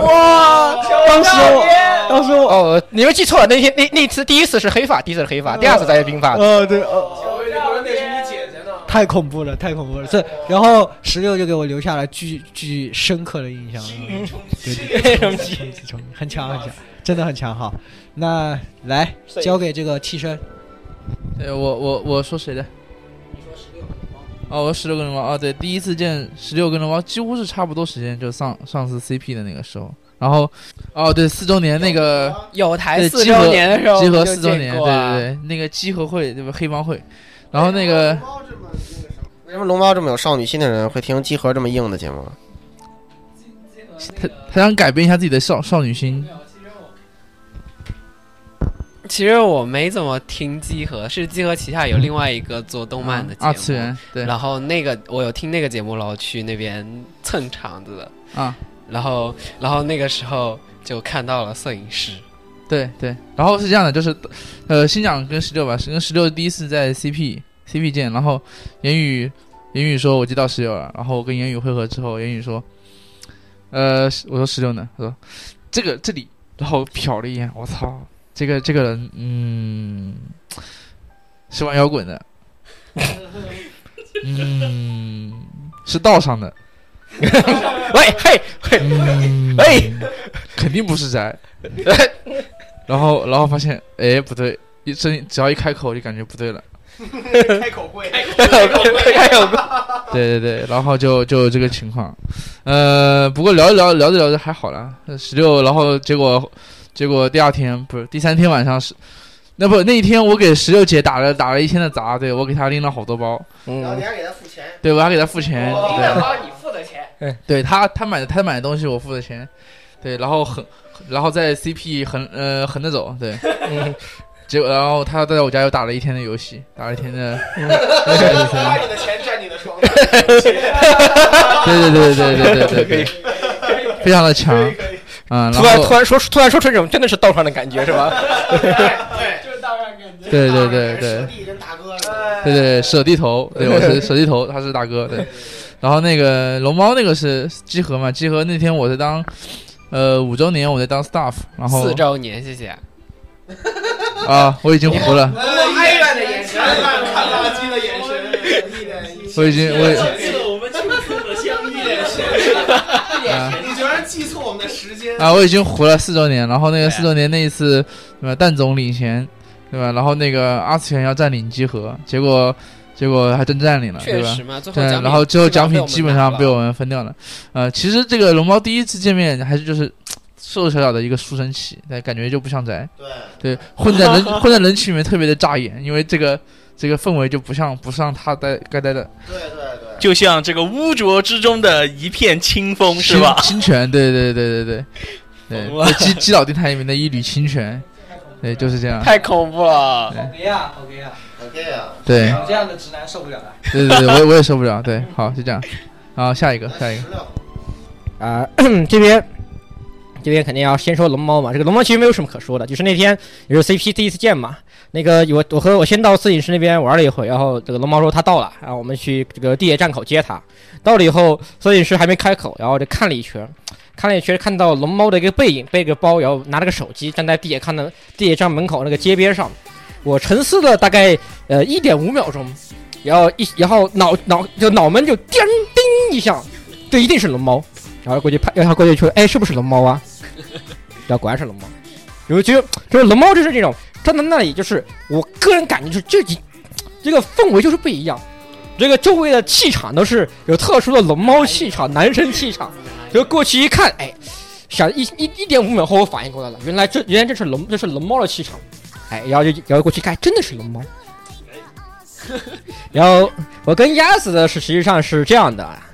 哇！当时我，当时我，哦，你们记错了，那天那那次第一次是黑发，第一次是黑发，第二次才是冰发。哦，对，呃，我以为那是你姐姐呢。太恐怖了，太恐怖了。这，然后十六就给我留下了巨巨深刻的印象。对对对，很强很强，真的很强哈。那来交给这个替身，对我我我说谁的？哦，我十六个人猫啊，对，第一次见十六个人猫，几乎是差不多时间，就上上次 CP 的那个时候。然后，哦，对，四周年那个有台四周年的时候集合四周年，对对对，那个集合会对吧？黑帮会，然后那个为什么龙猫这么有少女心的人会听集合这么硬的节目？他他想改变一下自己的少少女心，其实我没怎么听集合，是集合旗下有另外一个做动漫的节目，二次元对。然后那个我有听那个节目，然后去那边蹭场子的，啊，然后然后那个时候就看到了摄影师，对对，然后是这样的，就是，呃，新长跟十六吧，是跟十六第一次在 CP CP 见，然后言语言语说我接到十六了，然后我跟言语汇合之后，言语说，呃，我说十六呢，他说这个这里，然后瞟了一眼，我操，这个这个人，嗯，是玩摇滚的，嗯，是道上的，喂嘿嘿嗯，喂，肯定不是宅。然后，然后发现，哎，不对，一声音只要一开口就感觉不对了。开口贵，还有个对对对，然后就就这个情况。呃，不过聊着聊聊着聊着还好了，十六，然后结果结果第二天不是第三天晚上是。那不那一天我给石榴姐打了打了一天的杂，对我给她拎了好多包，嗯，然后你还给他付钱，对我还给她付钱，对，包你付的钱，对他他买的他买的东西我付的钱，对，然后横然后在 CP 横呃横着走，对，嗯，结果然后他在我家又打了一天的游戏，打了一天的，花你的钱占你的床，对对对对对对对对，非常的强，嗯，然突然突然说突然说出这种真的是道上的感觉是吧？对就是道上感觉。对对对对舍弟跟大哥，对对舍弟头，对我是 舍弟头，他是大哥，对，然后那个龙猫那个是集合嘛，集合那天我在当呃五周年我在当 staff，然后四周年，谢谢。啊我已经糊了，我哀怨看垃圾的眼神，我已经我已我们青涩的相遇。记错我们的时间啊，我已经活了四周年，然后那个四周年那一次，对吧？蛋总领衔，对吧？然后那个二次元要占领集合，结果结果还真占领了，对吧对，然后最后奖品基本上被我们分掉了。呃，其实这个龙猫第一次见面还是就是瘦瘦小小的一个书生气，但感觉就不像宅。对对，混在人混在人群里面特别的扎眼，因为这个这个氛围就不像不像他待该待的，对对对，就像这个污浊之中的一片清风，是吧？清泉，对对对对对对懂了对，基基岛电台里面的一缕清泉，对，就是这样。太恐怖了。对 OK 啊，OK 啊，OK 啊，对这样的直男受不了的。对对对，我也我也受不了。对，好，就这样。好，下一个，下一个。啊、这边这边肯定要先说龙猫嘛。这个龙猫其实没有什么可说的，就是那天也是 CP 第一次见嘛。那个我我和我先到摄影师那边玩了一会，然后这个龙猫说他到了，然后我们去这个地铁站口接他。到了以后，摄影师还没开口，然后就看了一圈，看了一圈，看到龙猫的一个背影，背个包，然后拿了个手机，站在地铁看的地铁站门口那个街边上。我沉思了大概呃一点五秒钟，然后一然后脑脑就脑门就叮叮一下，这一定是龙猫。然后过去拍，然后过去说，哎，是不是龙猫啊？然后果然是龙猫。我觉得就是龙猫就是这种站在那里，就是我个人感觉就是这几这个氛围就是不一样，这个周围的气场都是有特殊的龙猫气场、男生气场。就过去一看，哎，想一一一点五秒后我反应过来了，原来这原来这是龙这是龙猫的气场，哎，然后就然后过去看，真的是龙猫。然后我跟鸭子的是实际上是这样的啊，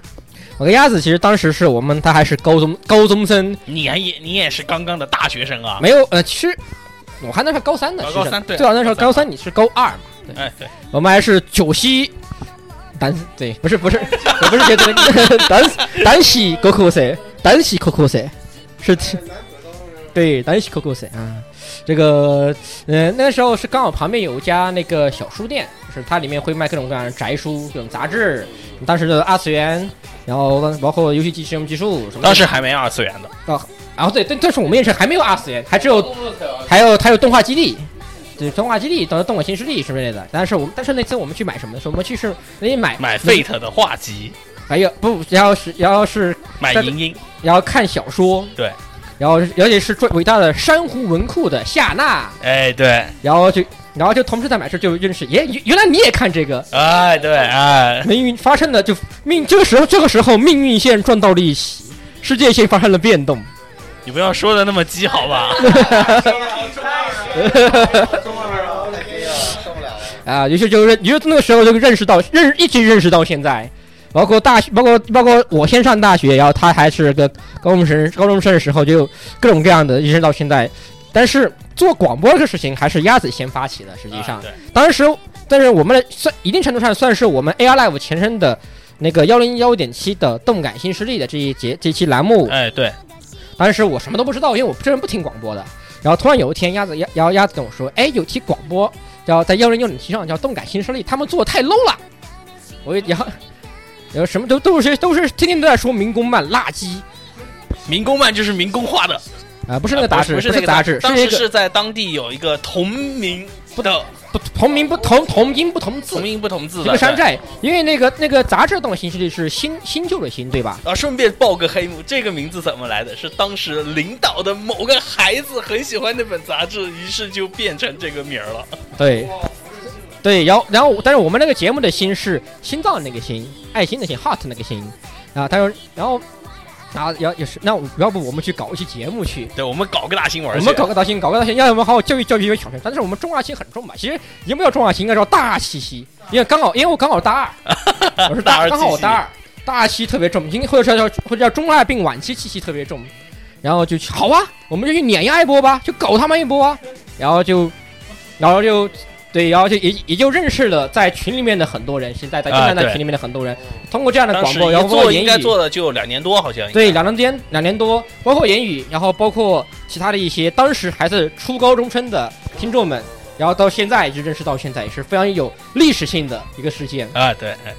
我跟鸭子其实当时是我们他还是高中高中生，你还也你也是刚刚的大学生啊？没有呃，其实我还那时候高三呢，高高三对最好那时候高三你是高二嘛，对，哎，对，我们还是九溪单对，不是不是 我不是觉得单单西 k o 赛，单西 Coco 赛是对单西 Coco 赛啊。这个，呃，那时候是刚好旁边有一家那个小书店，就是它里面会卖各种各样的宅书、各种杂志，当时的二次元，然后包括游戏机、实用技术什么的。当时还没二次元的，然后对，但但是我们也是还没有二次元，还只有还有还有动画基地，对，动画基地等动画新势力什么之类的。但是我们但是那次我们去买什么的时候，我们去是那里买买 Fate 的画集，还有不，然后是然后是买银鹰，然后看小说，对，然后尤其是最伟大的珊瑚文库的夏娜，哎，对，然后就然后就同时在买时就认识，耶，原原来你也看这个，哎，对，哎，命运发生的就命这个时候这个时候命运线撞到了一起，世界线发生了变动。你不要说的那么激好吧？啊，于是就认，于是那个时候就认识到认一直认识到现在，包括大学，包括包括我先上大学，然后他还是个高中生，高中生的时候就各种各样的，一直到现在。但是做广播这个事情还是鸭子先发起的，实际上，对，当时，但是我们算一定程度上算是我们 AR Live 前身的那个幺零幺点七的动感新势力的这一节这期栏目，哎，对，当时我什么都不知道，因为我这人不听广播的。然后突然有一天，鸭子鸭然后鸭子跟我说：“哎，有期广播叫在幺零幺零七上叫动感新势力，他们做的太 low 了。”我然后然后什么都都是都是天天都在说民工漫垃圾民工漫就是民工画的，啊、不是那个杂志，不是那个杂志，当时是在当地有一个同名的不同名不同同音不同字同，音不同字一的个山寨。因为那个那个杂志动感新势力是新新旧的新，对吧？啊，顺便爆个黑幕，这个名字怎么来的？是当时领导的某个孩子很喜欢那本杂志，于是就变成这个名儿了。对，对，然后然后，但是我们那个节目的心是心脏那个心，爱心的心，heart 那个心啊。他说，然后然后要也是，那要不我们去搞一期节目去，对，我们搞个大新闻我，们搞个大新，搞个大新，让我们好好教育教育一位小学生。但是我们中二心很重嘛，其实也没有中二心，应该叫大二气息，因为刚好因为我刚好大二，我是大二刚好我大二，大二气特别重，应或者叫或者叫中二病晚期气息特别重，然后就去好啊，我们就去碾压一波吧，就搞他们一波啊，然后就然后就。对，然后就也也就认识了在群里面的很多人，现在在啊对正在在群里面的很多人，通过这样的广播，然后做应该包括言语，做了就两年多，好像对，两年间两年多，包括言语，然后包括其他的一些当时还是初高中生的听众们，然后到现在一直认识到现在，也是非常有历史性的一个事件。啊，对，哎。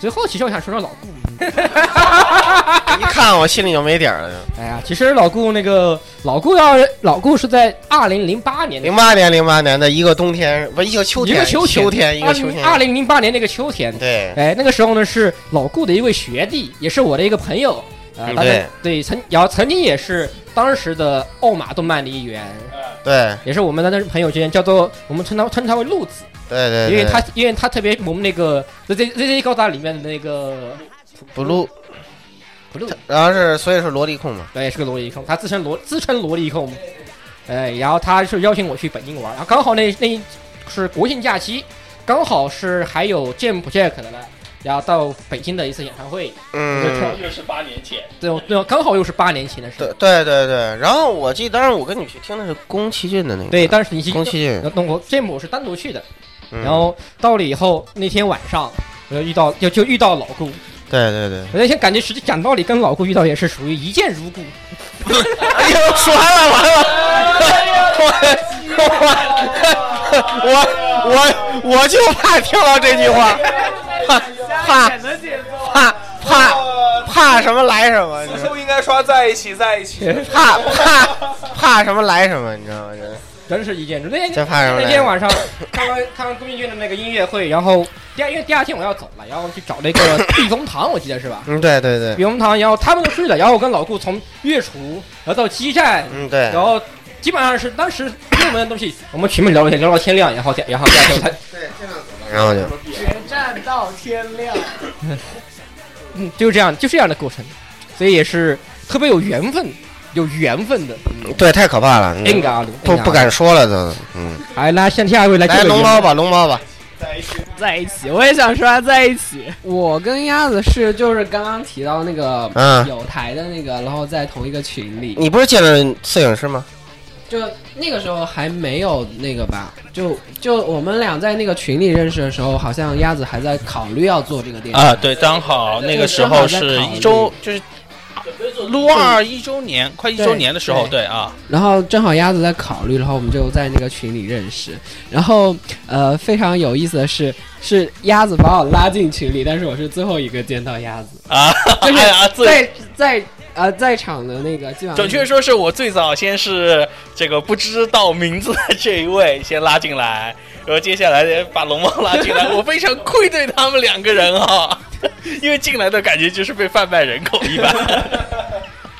最后，其实我想说说老顾，嗯 一看我心里就没底儿了。哎呀，其实老顾那个老顾要老顾是在二零零八年的零八年，零八年的一个冬天，不一个秋天，一个秋秋天，一个秋天。二零零八年那个秋天，对，哎，那个时候呢是老顾的一位学弟，也是我的一个朋友，呃，嗯大家对。对曾然后曾经也是当时的奥马动漫的一员，对，也是我们的那朋友之间叫做我们称他称他为路子，对对，因为他因为他特别我们那个 Z Z Z Z 高达里面的那个不录不录，然后是所以是萝莉控嘛，对，是个萝莉控，他自称萝自称萝莉控，哎，然后他是邀请我去北京玩，然后刚好那那是国庆假期，刚好是还有 Jump Jack 的呢，然后到北京的一次演唱会，嗯，又是八年前，对对，刚好又是八年前的事，对对对对。然后我记得当时我跟你去听的是宫崎骏的那个，对，当时你去宫崎骏，那我 Jump 我是单独去的，嗯。然后到了以后那天晚上。我就遇到就就遇到老顾，对对对，我那天感觉实际讲道理跟老顾遇到也是属于一见如故。哎呦，说完了完了，我我我我就怕听到这句话，怕怕怕怕怕什么来什么，你知道吗都应该刷在一起，在一起。怕怕怕什么来什么，你知道吗？真是一见钟情。那天那天晚上 看完看完宫崎骏的那个音乐会，然后第二因为第二天我要走了，然后去找那个避风塘，我记得是吧？嗯，对对对，避风塘，然后他们都睡了，然后我跟老顾从月厨，然后到基站，嗯对，然后基本上是当时热门的东西，我们全部聊了天，聊到天亮，然后然后第二天才然后就决战到天亮。嗯，就是这样，就这样的过程，所以也是特别有缘分，有缘分的。对，太可怕了，嗯硬嘎不不敢说了都，嗯，来，来，向下一位来来龙猫吧，龙猫吧，在一起，在一起我也想说在一起。我跟鸭子是就是刚刚提到那个嗯有台的那个，然后在同一个群里。你不是见了摄影师吗？就那个时候还没有那个吧，就就我们俩在那个群里认识的时候，好像鸭子还在考虑要做这个电台啊，对，刚好那个时候是一周，就是撸二一周年，快一周年的时候，对啊，然后正好鸭子在考虑，然后我们就在那个群里认识。然后呃，非常有意思的是，是鸭子把我拉进群里，但是我是最后一个见到鸭子 啊，就是哎呀最在在呃在场的那个基本上准确说是我最早先是这个不知道名字的这一位先拉进来，然后接下来把龙猫拉进来，我非常愧对他们两个人啊，因为进来的感觉就是被贩卖人口一般。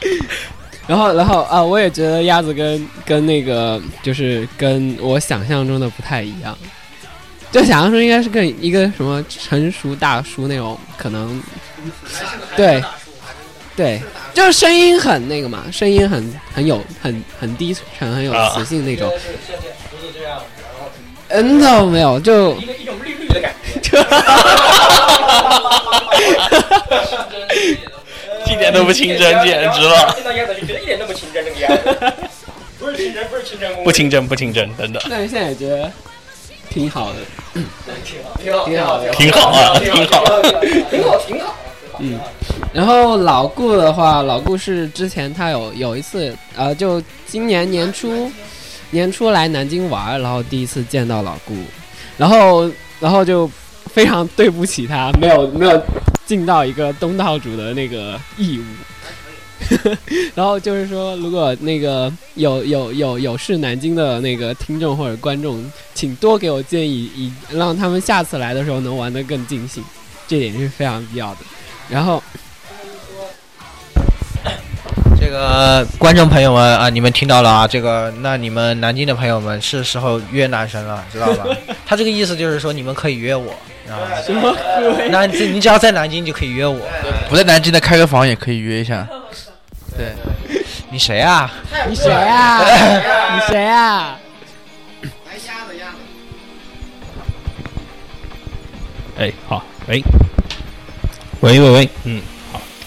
然后，然后啊，我也觉得鸭子跟跟那个就是跟我想象中的不太一样，就想象中应该是跟一个什么成熟大叔那种，可能。对对，就是声音很那个嘛，声音很很有很很低沉，很有磁性那种。嗯，倒没有，就一个一种绿绿的感觉。一点都不清真，简直了！见到鸭子就觉得一点都不清真，这个鸭子 不是清真，不是清真，不清真，不清真，真的。但是现在也觉得挺好的，挺好，挺好的，挺好啊，挺好，挺好，挺好。嗯，然后老顾的话，老顾是之前他有有一次，呃，就今年年初年初来南京玩，然后第一次见到老顾，然后然后就非常对不起他，没有没有尽到一个东道主的那个义务。然后就是说，如果那个有有有有是南京的那个听众或者观众，请多给我建议，以让他们下次来的时候能玩得更尽兴，这点是非常必要的。然后，这个观众朋友们啊，你们听到了啊？这个，那你们南京的朋友们是时候约男神了，知道吧？他这个意思就是说，你们可以约我，啊，什么鬼？那你你只要在南京就可以约我。不在南京的开个房也可以约一下。对，你谁啊？你谁啊？你谁啊？哎，好，喂，喂喂喂，嗯，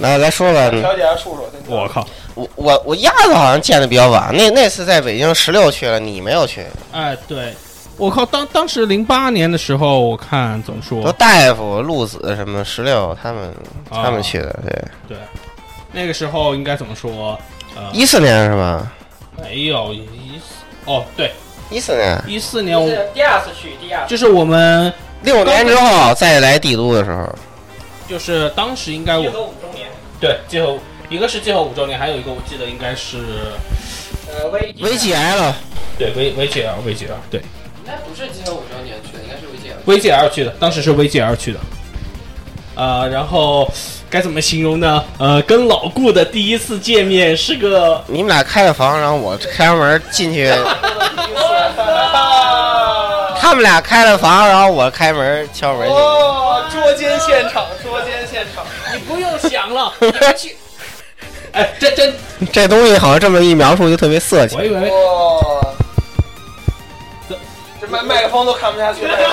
来来说吧，嗯调解下处处。我靠，我我我鸭子好像见的比较晚，那那次在北京十六去了，你没有去，哎，对，我靠，当当时零八年的时候，我看怎么都说，大夫、陆子什么十六他们啊他们去的，对对，那个时候应该怎么说？呃，一四年是吧？没有一四，哦，对，一四年，一四年我第二次去，第二次就是我们六年之后再来帝都的时候，就是当时应该我对集合一个是集合五周年，还有一个我记得应该是呃 V V G L 对 V VGL VGL 对应该不是集合五周年去的，应该是 VGL。VGL 去的，当时是 VGL 去的。呃，然后该怎么形容呢？呃，跟老顾的第一次见面是个你们俩开的房，然后我开上门进去，他们俩开了房，然后我开门敲门进去。哦，捉奸现场，捉奸现场，你不用想了，你们去。哎，这这，这东西好像这么一描述就特别色情我。以为哇，这麦麦克风都看不下去了，麦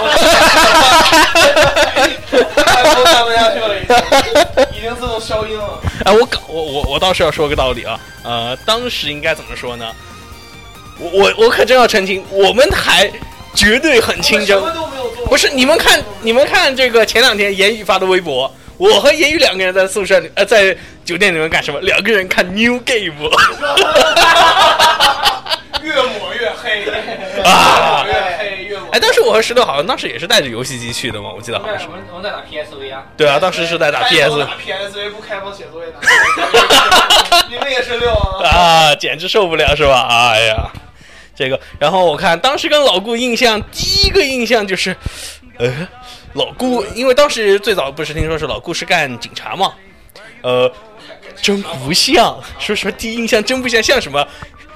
克风看不下去了，已经已经自动消音了。哎，我搞我我我倒是要说个道理啊，呃，当时应该怎么说呢？我我我可真要澄清，我们台绝对很清真，不是你们看你们看这个前两天言语发的微博，我和言语两个人在宿舍里呃在酒店里面干什么？两个人看 New Game 越抹越黑，啊越黑越抹。哎，当时我和石头好像当时也是带着游戏机去的嘛，我记得好像是。们我们在打 PSV 啊。对啊，当时是在打 PS 打 PSV 不开放写作业的，你们也是六啊？啊，简直受不了是吧？哎呀，这个，然后我看当时跟老顾印象，第一个印象就是，呃，老顾，因为当时最早不是听说是老顾是干警察嘛，呃，真不像，说实话，第一印象真不像，像什么？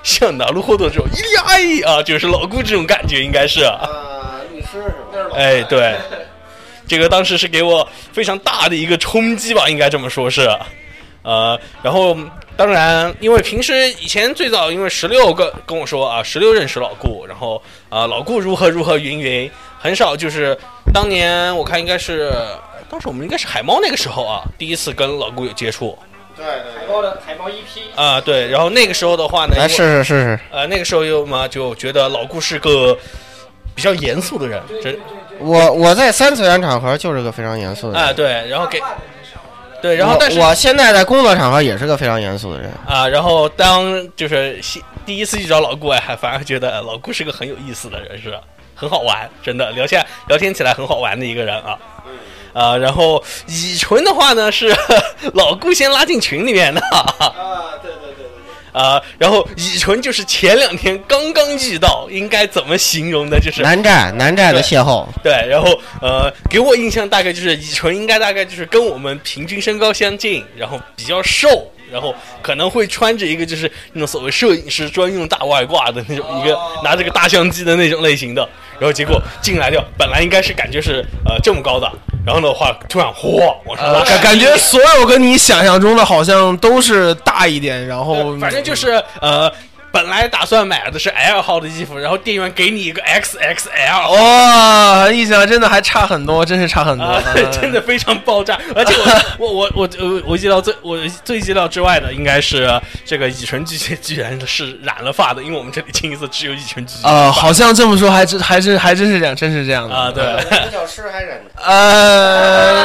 像哪路货的这种，咿呀啊，就是老顾这种感觉，应该是。啊，律师是吧？哎，对，这个当时是给我非常大的一个冲击吧，应该这么说是。呃，然后当然，因为平时以前最早，因为十六跟跟我说啊，十六认识老顾，然后啊、老顾如何如何云云，很少就是当年我看应该是当时我们应该是海猫那个时候啊，第一次跟老顾有接触对对海猫的海猫一批啊、对，然后那个时候的话呢，来因为试试试试。呃那个时候又嘛就觉得老顾是个比较严肃的人，真我我在三次元场合就是个非常严肃的人。啊、对，然后给对，然后我但是我现在在工作场合也是个非常严肃的人。啊，然后当就是第一次遇着老顾，哎，还反而觉得老顾是个很有意思的人，是吧很好玩，真的聊下聊天起来很好玩的一个人啊。啊，然后乙醇的话呢是 老顾先拉进群里面的，啊，对对啊，然后乙醇就是前两天刚刚遇到，应该怎么形容呢？就是南站南站的邂逅，对，然后呃，给我印象大概就是乙醇应该大概就是跟我们平均身高相近，然后比较瘦，然后可能会穿着一个就是那种所谓摄影师专用大外挂的那种一个拿着个大相机的那种类型的，然后结果进来掉本来应该是感觉是呃这么高的，然后的话突然嚯往上拉，呃感感觉所有跟你想象中的好像都是大一点，然后反正就是呃。本来打算买的是 L 号的衣服，然后店员给你一个 XXL，哇，印象真的还差很多，真是差很多，真的非常爆炸！而且我 我我我我我意料最我最意料之外的应该是这个乙醇居居然是染了发的，因为我们这里清一色只有乙醇居呃，好像这么说还真还是还真是这样，真是这样的啊，对，教师还忍。呃，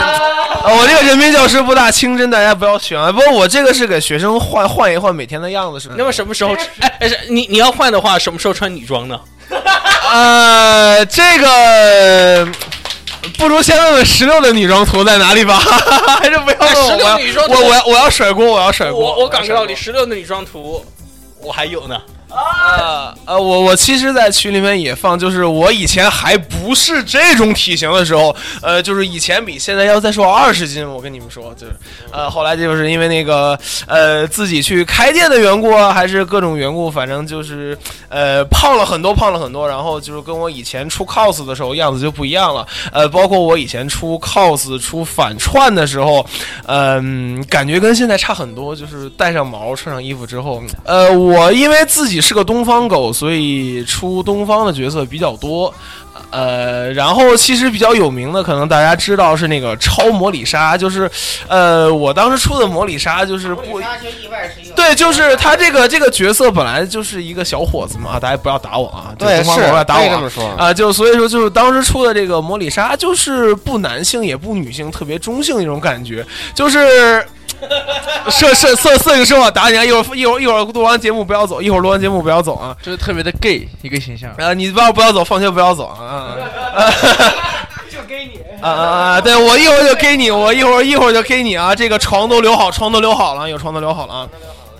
我这个人民教师不大清真，大家不要学啊。不过我这个是给学生换换一换每天的样子，是吧？那么什么时候？哎哎，是你你要换的话，什么时候穿女装呢？呃，这个不如先问问十六的女装图在哪里吧，还是不要问我？十六女装图我我要我要甩锅，我要甩锅。我我感觉到你，十六的女装图我还有呢。呃呃，我我其实，在群里面也放，就是我以前还不是这种体型的时候，呃，就是以前比现在要再瘦二十斤，我跟你们说，就是呃，后来就是因为那个呃自己去开店的缘故啊，还是各种缘故，反正就是呃胖了很多，胖了很多，然后就是跟我以前出 cos 的时候样子就不一样了，呃，包括我以前出 cos 出反串的时候，嗯、感觉跟现在差很多，就是戴上毛，穿上衣服之后，呃，我因为自己是个东方狗，所以出东方的角色比较多。呃，然后其实比较有名的，可能大家知道是那个超魔里莎，就是，呃，我当时出的魔里莎就是不，对，就是他这个这个角色本来就是一个小伙子嘛，大家不要打我啊，对，不要打我啊就所以说，就是当时出的这个魔里莎，就是不男性也不女性，特别中性的一种感觉，就是。摄摄摄摄影师，我打你啊！一会儿一会儿一会儿录完节目不要走，一会儿录完节目不要走啊！就是特别的 gay 一个形象。啊，你不要不要走，放学不要走啊！啊 就给你。啊啊啊！对我一会儿就给你，我一会儿一会儿就给你啊！这个床都留好，床都留好了，有床都留好了啊。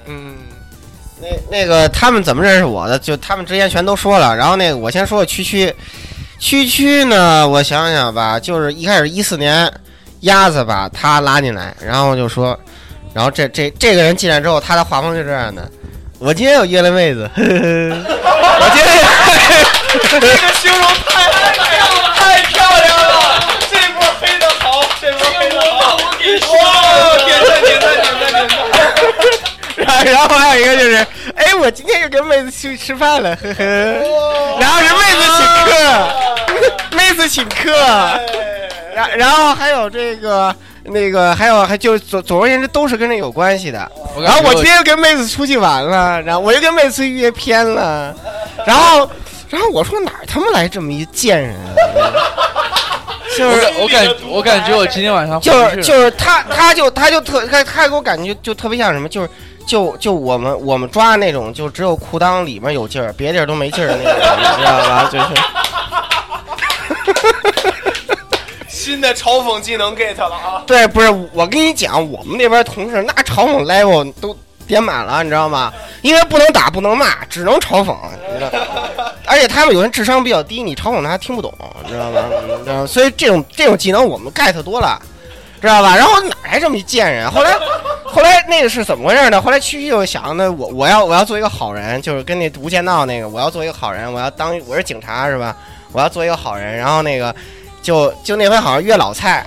嗯，那那个他们怎么认识我的？就他们之前全都说了。然后那个我先说说区区，区区呢，我想想吧，就是一开始一四年，鸭子把他拉进来，然后就说，然后这这这个人进来之后，他的画风就这样的。我今天又约了妹子，呵呵我今天 这个形容太太漂亮了，这波黑的好，这波黑的好，我跟你说，点赞点赞点赞点赞。然后然后还有一个就是，哎，我今天又跟妹子去吃饭了，呵呵。然后是妹子请客，妹子请客。然然后还有这个那个还有还就总总而言之都是跟这有关系的。然后我今天跟妹子出去玩了，然后我又跟妹子约偏了，然后然后我说哪儿他妈来这么一贱人啊？就是我我感我感觉我今天晚上就是就是他他就他就特他他给我感觉就特别像什么，就是就就我们我们抓那种就只有裤裆里面有劲儿，别地儿都没劲儿的那种，你知道吧？就是 新的嘲讽技能 get 了啊！对，不是我跟你讲，我们那边同事那嘲讽 level 都点满了，你知道吗？因为不能打不能骂，只能嘲讽，你知道。而且他们有人智商比较低，你嘲讽他还听不懂，你知道吗？嗯知道所以这种这种技能我们 get 多了，知道吧？然后哪来这么一贱人？后来后来那个是怎么回事呢？后来区区就想，那我我要我要做一个好人，就是跟那无间道那个，我要做一个好人，我要当我是警察是吧？我要做一个好人，然后那个就就那回好像约老蔡。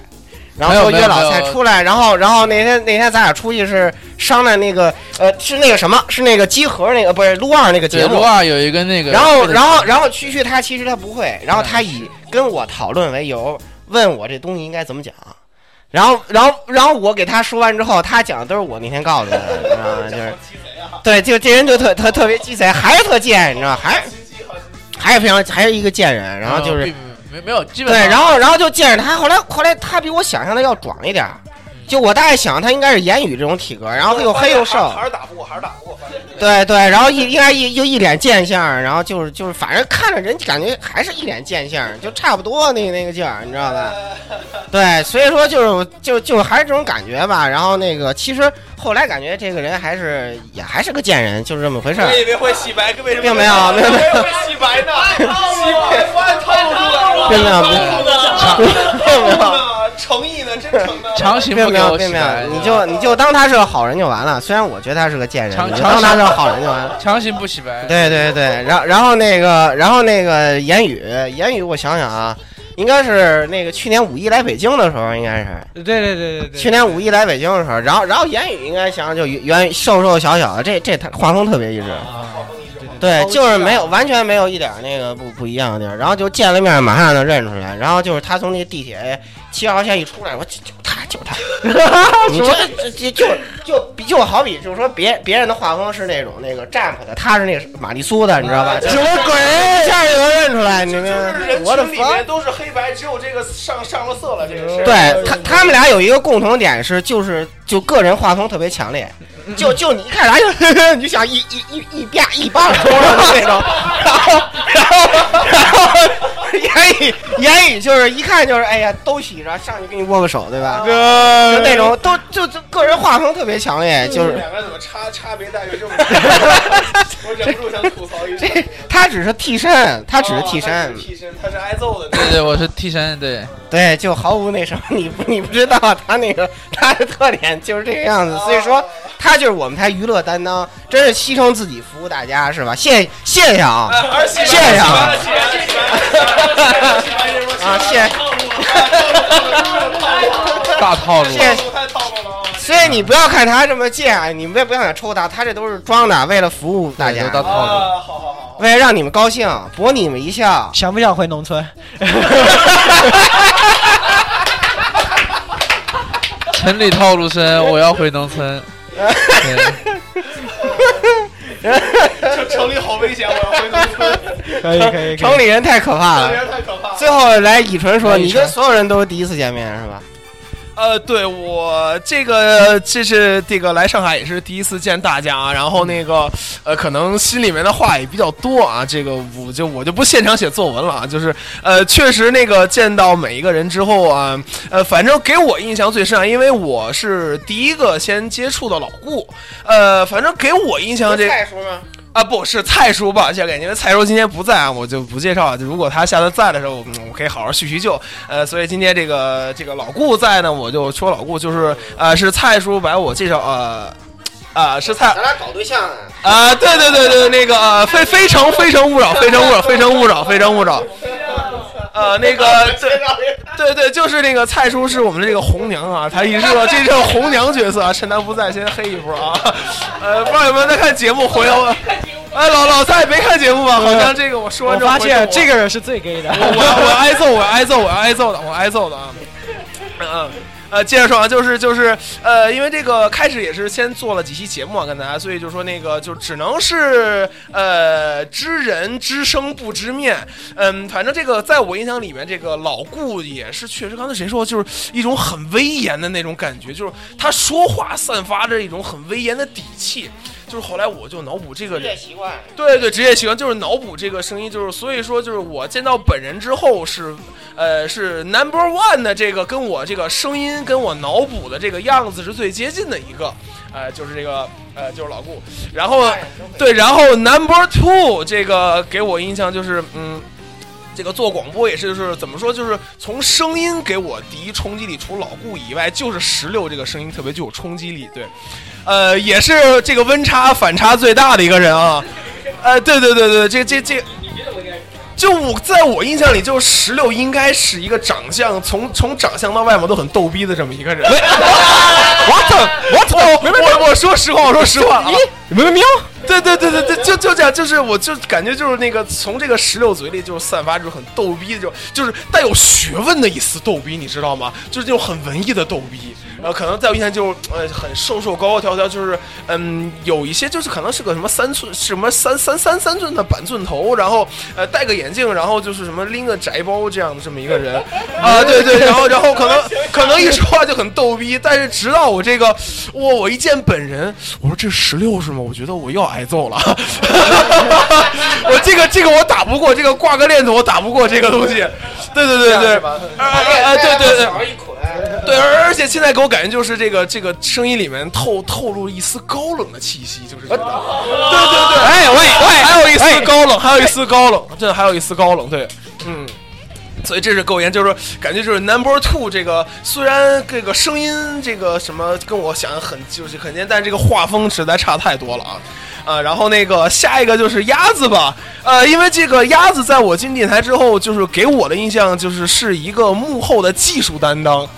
然后说约老蔡出来，然后然后那天那天咱俩出去是商量那个呃是那个什么是那个集合那个不是撸二那个节，目撸，二有一个那个，然后然后然后区区他其实他不会，然后他以跟我讨论为由，问我这东西应该怎么讲。然后，然后，然后我给他说完之后，他讲的都是我那天告诉他的，你知道吗？就是，对，就这人就特特特别鸡贼，还是特贱，你知道，还是还是非常还是一个贱人。然后就是并没没有基本对，然后然后就见着他，后来后来他比我想象的要壮一点儿，就我大概想他应该是言语这种体格，然后又黑又瘦，还是打不过，还是打不过，反正对对，然后一应该一就一脸贱相，然后就是就是反正看着人感觉还是一脸贱相，就差不多那那个劲儿，你知道吧？对，所以说就是就就还是这种感觉吧。然后那个其实后来感觉这个人还是也还是个贱人，就是这么回事儿我。以为会洗白，为什么并没有没有没有会洗白呢？洗白，套路了，并没有没有并没有呢，诚意呢，真诚呢。强行并没没有，，你就你就当他是个好人就完了。虽然我觉得他是个贱人，强你就当他是个好人就完了。强行不洗白。对对对，然后然后那个，然后那个言语，言语，我想想啊，应该是那个去年五一来北京的时候，应该是对对对对对，去年五一来北京的时候，然后然后言语应该想想就原瘦瘦小小的，这这他画风特别一致，对，就是没有完全没有一点那个不不一样的地儿，然后就见了面马上就认出来，然后就是他从那个地铁七号线一出来，我就就他就是他，你这这就 就比就好比就是说别别人的画风是那种那个 Jump 的，他是那个玛丽苏的，你知道吧？什么鬼？一下就能认出来，你明白吗人？我的群里面都是黑白，只有这个上上了色了，这个是。对他，他们俩有一个共同点是，就是就个人画风特别强烈，就就你一看啥就你就想一一一一啪一巴掌抽上去那种，然后然后然后言语言语就是一看就是哎呀都喜着上去给你握个手对吧？就那种都就就个人画风特别强烈，就是两个人怎么差差别待遇这么大？我忍不住想吐槽一句。这他只是替身，他只是替身，替身，他是挨揍的。对对，我是替身，对，对，就毫无那什么，你不你不知道他那个他的特点就是这个样子，所以说他就是我们台娱乐担当，真是牺牲自己服务大家是吧？谢谢谢啊，谢谢啊大套路。谢谢。太套路了啊！所以你不要看他这么贱，你们也不要想抽他，他这都是装的，为了服务大家好好好。为了让你们高兴，博你们一笑。想不想回农村？城里套路深，我要回农村。对这城里好危险，我要回农村。可以可以。城里人太可怕了。太可怕了。最后来乙醇说，你跟所有人都是第一次见面是吧？呃，对我这个这是这个来上海也是第一次见大家啊，然后那个呃，可能心里面的话也比较多啊，这个我就我就不现场写作文了啊，就是呃，确实那个见到每一个人之后啊，呃，反正给我印象最深啊，因为我是第一个先接触的老顾，呃，反正给我印象这？啊，不是蔡叔抱歉，给您因为蔡叔今天不在啊，我就不介绍了。如果他下次在的时候，嗯我可以好好叙叙旧。呃，所以今天这个这个老顾在呢，我就说老顾就是呃是蔡叔把我介绍呃啊、是蔡咱俩搞对象啊。啊、对对对对，那个呃非非诚非诚勿扰，非诚勿扰，非诚勿扰，非诚勿扰。呃，那个 对对对，就是那个蔡叔是我们的这个红娘啊，他也是个这是红娘角色啊，趁他不在先黑一波啊。呃，不知道有没有在看节目？回头我，哎，老老蔡没看节目吧？好像这个我说完之后，我发现这个人是最 gay 的。我我我挨揍，我挨揍，我挨揍的，我挨揍的啊！嗯 嗯。呃，接着说啊，就是就是呃，因为这个开始也是先做了几期节目啊，跟大家，所以就说那个就只能是呃知人知声不知面，嗯，反正这个在我印象里面，这个老顾也是确实，刚才谁说就是一种很威严的那种感觉，就是他说话散发着一种很威严的底气。就是后来我就脑补这个人，习惯。对对，职业习惯就是脑补这个声音，就是所以说就是我见到本人之后是，呃，是 number one 的这个跟我这个声音跟我脑补的这个样子是最接近的一个，呃，就是这个呃就是老顾，然后对，然后 number two 这个给我印象就是嗯。这个做广播也是，就是怎么说，就是从声音给我第一冲击力，除老顾以外，就是石榴这个声音特别具有冲击力。对，呃，也是这个温差反差最大的一个人啊。呃，对对对对，这这这，就我在我印象里，就石榴应该是一个长相从从长相到外貌都很逗逼的这么一个人。我操 我怎我我说实话，我说实话啊，没没喵。对对对对对，就就这样，就是我就感觉就是那个从这个石榴嘴里就散发出很逗逼的就，就是带有学问的一丝逗逼，你知道吗？就是那种很文艺的逗逼。然后可能在我印象就是呃很瘦瘦高高挑挑，就是嗯有一些就是可能是个什么三寸什么三三三三寸的板寸头，然后呃戴个眼镜，然后就是什么拎个宅包这样的这么一个人啊，对对，然后然后可能可能一说话就很逗逼，但是直到我这个我我一见本人，我说这十六是吗？我觉得我要挨揍了，我这个这个我打不过，这个挂个链子我打不过这个东西，对对对对，啊啊对对对。对，而而且现在给我感觉就是这个这个声音里面透透露一丝高冷的气息，就是这个。对对对，哎喂喂，还有一丝高冷，还有一丝高冷，真的还有一丝高冷，对，嗯。所以这是够严，就是感觉就是 number two 这个，虽然这个声音这个什么跟我想的很就是很近，但这个画风实在差太多了啊。啊，然后那个下一个就是鸭子吧，呃，因为这个鸭子在我进电台之后，就是给我的印象就是是一个幕后的技术担当。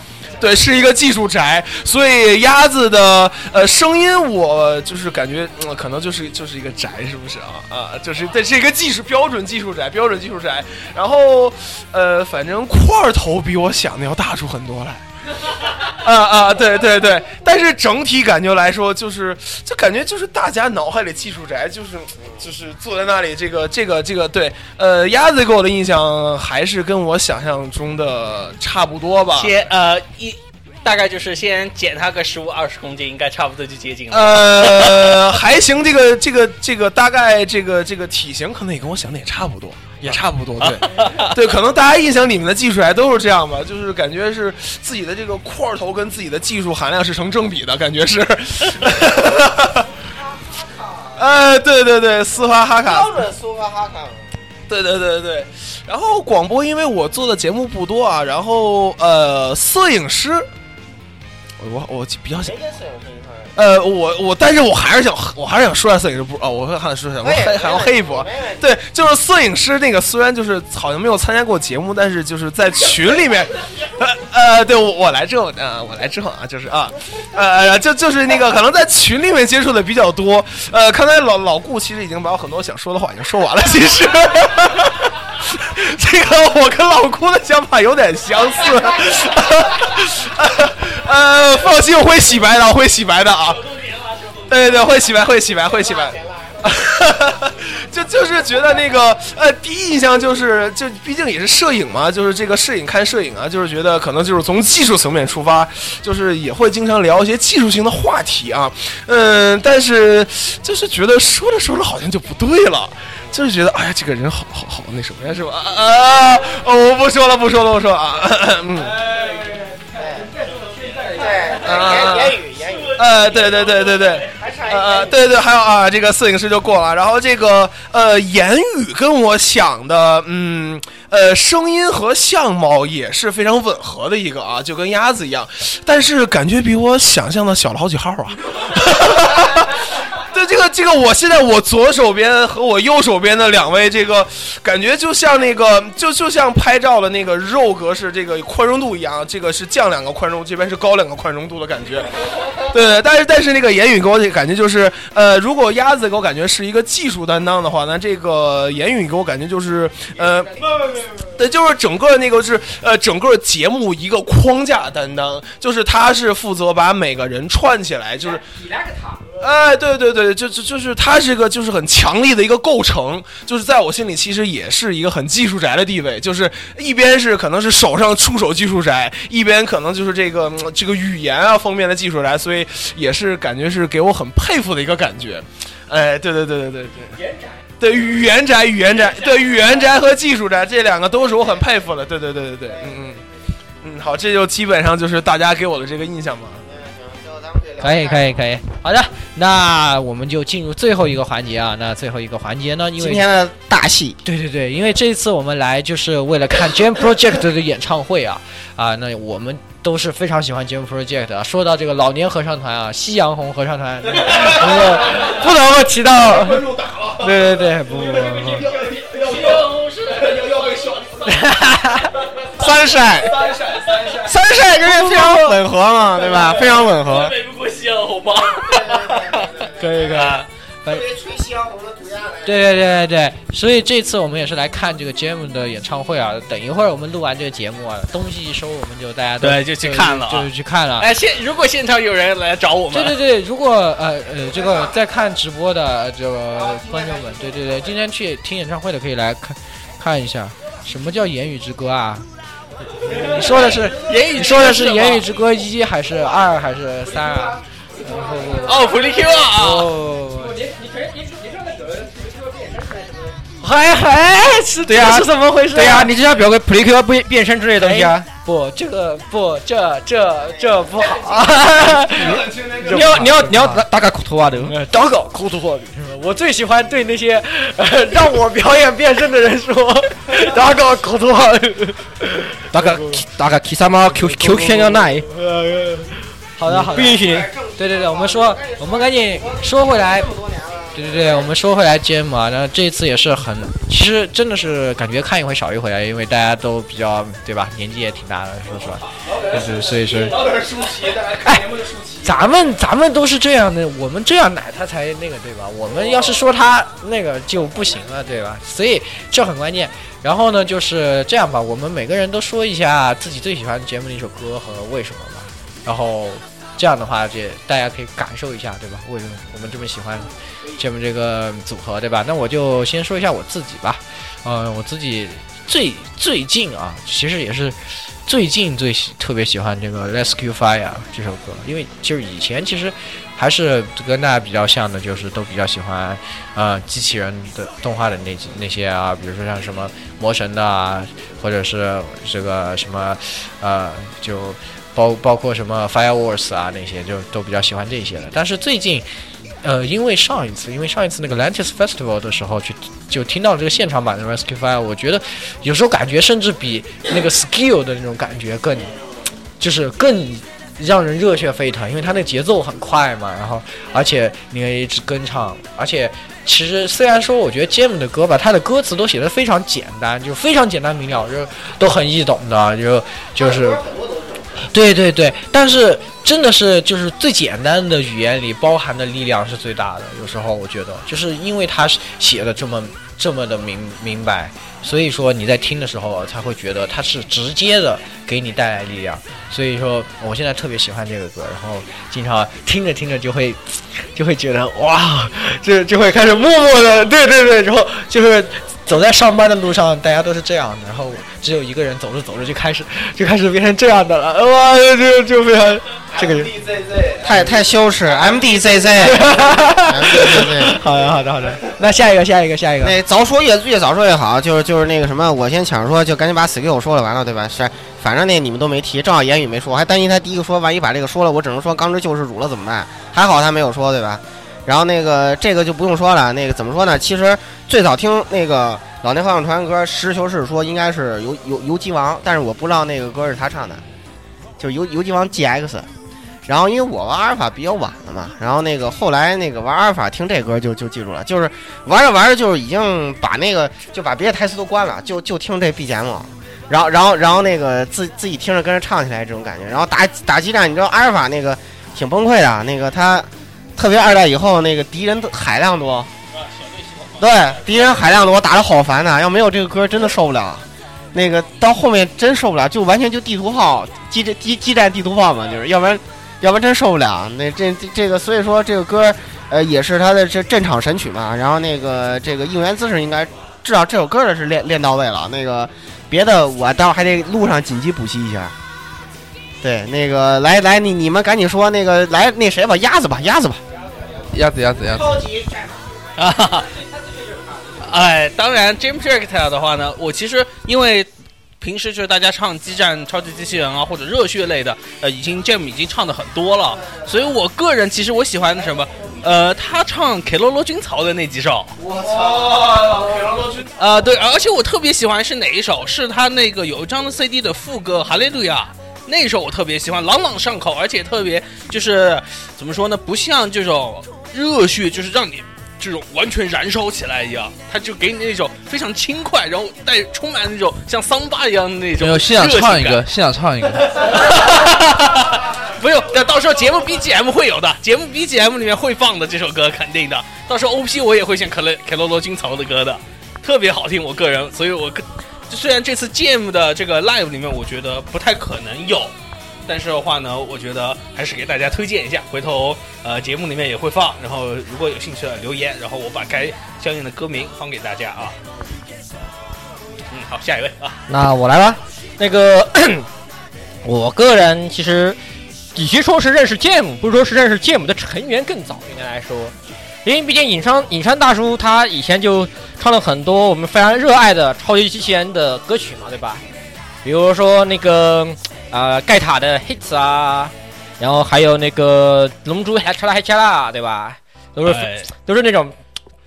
对，是一个技术宅，所以鸭子的呃声音，我就是感觉、嗯、可能就是就是一个宅，是不是啊？啊，就是这是一个技术标准技术宅，标准技术宅。然后呃，反正块头比我想的要大出很多来。啊啊，对对对，但是整体感觉来说，就是就感觉就是大家脑海里技术宅，就是就是坐在那里，这个这个这个，对，呃，鸭子给我的印象还是跟我想象中的差不多吧。先呃一大概就是先减他个十五二十公斤，应该差不多就接近了。呃，还行，这个这个这个大概这个这个体型可能也跟我想的也差不多，也差不多，对对，可能大家印象里面的技术还都是这样吧，就是感觉是自己的这个块头跟自己的技术含量是成正比的感觉是。哎，对对对，斯巴哈卡，标准苏格哈卡。对对对对，然后广播，因为我做的节目不多啊，然后呃，摄影师，我我我比较想谁，跟摄影师？呃，我我，但是我还是想，我还是想说下摄影师不啊，我还想说一下，我哎还还要黑一波。对，就是摄影师那个，虽然就是好像没有参加过节目，但是就是在群里面，呃呃，对我我来之后啊、我来之后啊，就是啊，呃，就就是那个可能在群里面接触的比较多。呃，看来老老顾其实已经把我很多想说的话已经说完了，其实。这个我跟老郭的想法有点相似，呃，放心，我会洗白的，我会洗白的啊。对对对，会洗白，会洗白，会洗白。就就是觉得那个呃，第一印象就是就毕竟也是摄影嘛，就是这个摄影看摄影啊，就是觉得可能就是从技术层面出发，就是也会经常聊一些技术性的话题啊，嗯，但是就是觉得说着说着好像就不对了。就是觉得，哎呀，这个人好好好那什么呀，是吧？啊，哦，我不说了，不说了，我说啊，嗯，言言言语，呃，对对对对对，呃，对对，还有啊，这个摄影师就过了，然后这个呃，言语跟我想的，嗯，呃，声音和相貌也是非常吻合的一个啊，就跟鸭子一样，但是感觉比我想象的小了好几号啊。对这个这个，我现在我左手边和我右手边的两位，这个感觉就像那个就就像拍照的那个肉格式这个宽容度一样，这个是降两个宽容，这边是高两个宽容度的感觉。对，但是但是那个言语给我的感觉就是，呃，如果鸭子给我感觉是一个技术担当的话，那这个言语给我感觉就是，呃，对，就是整个那个是呃整个节目一个框架担当，就是他是负责把每个人串起来，就是。哎，对对对，就就就是它是个就是很强力的一个构成，就是在我心里其实也是一个很技术宅的地位，就是一边是可能是手上出手技术宅，一边可能就是这个嗯这个语言啊方面的技术宅，所以也是感觉是给我很佩服的一个感觉。哎，对对对对对对。对语言宅、语言宅，对语言宅和技术宅这两个都是我很佩服的。对对对对对，嗯嗯嗯，好，这就基本上就是大家给我的这个印象吧。可以，可以，可以。好的，那我们就进入最后一个环节啊。那最后一个环节呢，因为今天的大戏，对对对，因为这一次我们来就是为了看 Jam Project 的演唱会啊啊，那我们都是非常喜欢 Jam Project 的。说到这个老年合唱团啊，夕阳红合唱团，不能不能不提到，对对对，不不不不。三晒，三晒跟这非常吻合嘛，对吧？非常吻合。北不过夕阳红吗？可以可以。特别吹夕阳红的涂鸦来。对对对对对，所以这次我们也是来看这个 Jam 的演唱会啊。等一会儿我们录完这个节目啊，东西一收，我们就大家都对就去看了啊就是去看了。哎，现如果现场有人来找我们，对对对，如果呃呃这个在看直播的呃这个观众们，对对对，今天去听演唱会的可以来看看一下，什么叫言语之歌啊？你说的是言语之歌你说的是言语之歌一还是二还是三啊？哦，普利 Q 啊，哦，你你可以你你说那个还还是对呀怎么回事啊？对呀、你就像表个 p l a y 变变身之类的东西啊。不，这个不，这这这不好。你要你要你要 打打个口头啊的，打个口头话我最喜欢对那些、呃、让我表演变身的人说，打个口头话。打个打个 K 什么 Q Q Q 要奶，好的好的，不允许。对对对，我们说，我们赶紧说回来。对对对，我们说回来 Jam 啊，那这次也是很，其实真的是感觉看一回少一回啊，因为大家都比较对吧，年纪也挺大的，说实话，就是所以说，找点舒淇，大家看节目的舒淇。咱们咱们都是这样的，我们这样奶他才那个对吧？我们要是说他那个就不行了，对吧？所以这很关键。然后呢，就是这样吧，我们每个人都说一下自己最喜欢节目的一首歌和为什么吧。然后这样的话，这大家可以感受一下，对吧？为什么我们这么喜欢这么这个组合，对吧？那我就先说一下我自己吧。呃，我自己最最近啊，其实也是最近最喜特别喜欢这个《Rescue Fire》这首歌，因为就是以前其实还是跟大家比较像的，就是都比较喜欢呃机器人的动画的那那些啊，比如说像什么魔神的啊，或者是这个什么呃就包包括什么 Fireworks 啊那些，就都比较喜欢这些的。但是最近呃，因为上一次，因为上一次那个 Lantis Festival 的时候去就听到这个现场版的 Rescue Fire，我觉得有时候感觉甚至比那个 Skill 的那种感觉更，就是更让人热血沸腾，因为它那节奏很快嘛，然后而且你可以一直跟唱，而且其实虽然说我觉得 Jam 的歌吧，它的歌词都写的非常简单，就非常简单明了，就都很易懂的，就就是。对对对，但是真的是就是最简单的语言里包含的力量是最大的。有时候我觉得，就是因为他写的这么这么的明明白，所以说你在听的时候才会觉得他是直接的给你带来力量。所以说我现在特别喜欢这个歌，然后经常听着听着就会就会觉得哇，就就会开始默默的，对对对，然后就是走在上班的路上，大家都是这样的，然后只有一个人走着走着就开始 就开始变成这样的了，哇，就就非常这个人。太太羞耻，MDZZ，MDZZ。好的，好的，好的。那下一个，下一个，下一个。那早说越越早说越好，就是就是那个什么，我先抢着说，就赶紧把 skill 说了，完了对吧？是，反正那你们都没提，正好言语没说，我还担心他第一个说，万一把这个说了，我只能说钢之救世主了怎么办？还好他没有说，对吧？然后那个这个就不用说了，那个怎么说呢？其实最早听那个老年合唱团歌，实事求是说应该是游游游击王，但是我不知道那个歌是他唱的，就是游游击王 GX。然后因为我玩阿尔法比较晚了嘛，然后那个后来那个玩阿尔法听这歌就就记住了，就是玩着玩着就是已经把那个就把别的台词都关了，就就听这 BGM，然后然后然后那个自自己听着跟着唱起来这种感觉，然后打打激战，你知道阿尔法那个挺崩溃的，那个他特别二代以后那个敌人海量多，对敌人海量多，打的好烦呐，要没有这个歌真的受不了。那个到后面真受不了，就完全就地图炮激战激激战地图炮嘛，就是要不然。要不然真受不了，那这这个，所以说这个歌，呃，也是他的这镇场神曲嘛。然后那个这个应援姿势应该至少这首歌的是练练到位了。那个别的我待会儿还得路上紧急补习一下。对，那个来来，你你们赶紧说那个来那谁吧，鸭子吧，鸭子吧，鸭子鸭子鸭子。超级战马啊，哎，当然 Jam Project 的话呢，我其实因为。平时就是大家唱激战、超级机器人啊，或者热血类的，呃，已经 Jam 已经唱的很多了，所以我个人其实我喜欢的什么，呃，他唱《K 罗罗军曹》的那几首。我操，K 罗罗军。呃，对，而且我特别喜欢是哪一首？是他那个有一张的 CD 的副歌《哈利路亚》，那首我特别喜欢，朗朗上口，而且特别就是怎么说呢？不像这种热血，就是让你。这种完全燃烧起来一样，他就给你那种非常轻快，然后带充满那种像桑巴一样的那种。没有，现场唱一个，现场唱一个。不用，到时候节目 BGM 会有的，节目 BGM 里面会放的这首歌肯定的。到时候 OP 我也会选可乐凯罗罗军曹的歌的，特别好听，我个人。所以我虽然这次 Jam 的这个 Live 里面，我觉得不太可能有。但是的话呢，我觉得还是给大家推荐一下，回头呃节目里面也会放，然后如果有兴趣的留言，然后我把该相应的歌名放给大家啊。嗯，好，下一位啊。那我来吧。那个，我个人其实，与其说是认识 Jam，不如说是认识 Jam 的成员更早。应该来说，因为毕竟隐山隐山大叔他以前就唱了很多我们非常热爱的超级机器人的歌曲嘛，对吧？比如说那个。啊，盖塔的 hits 啊，然后还有那个龙珠还吃了还吃了，对吧？都是都是那种，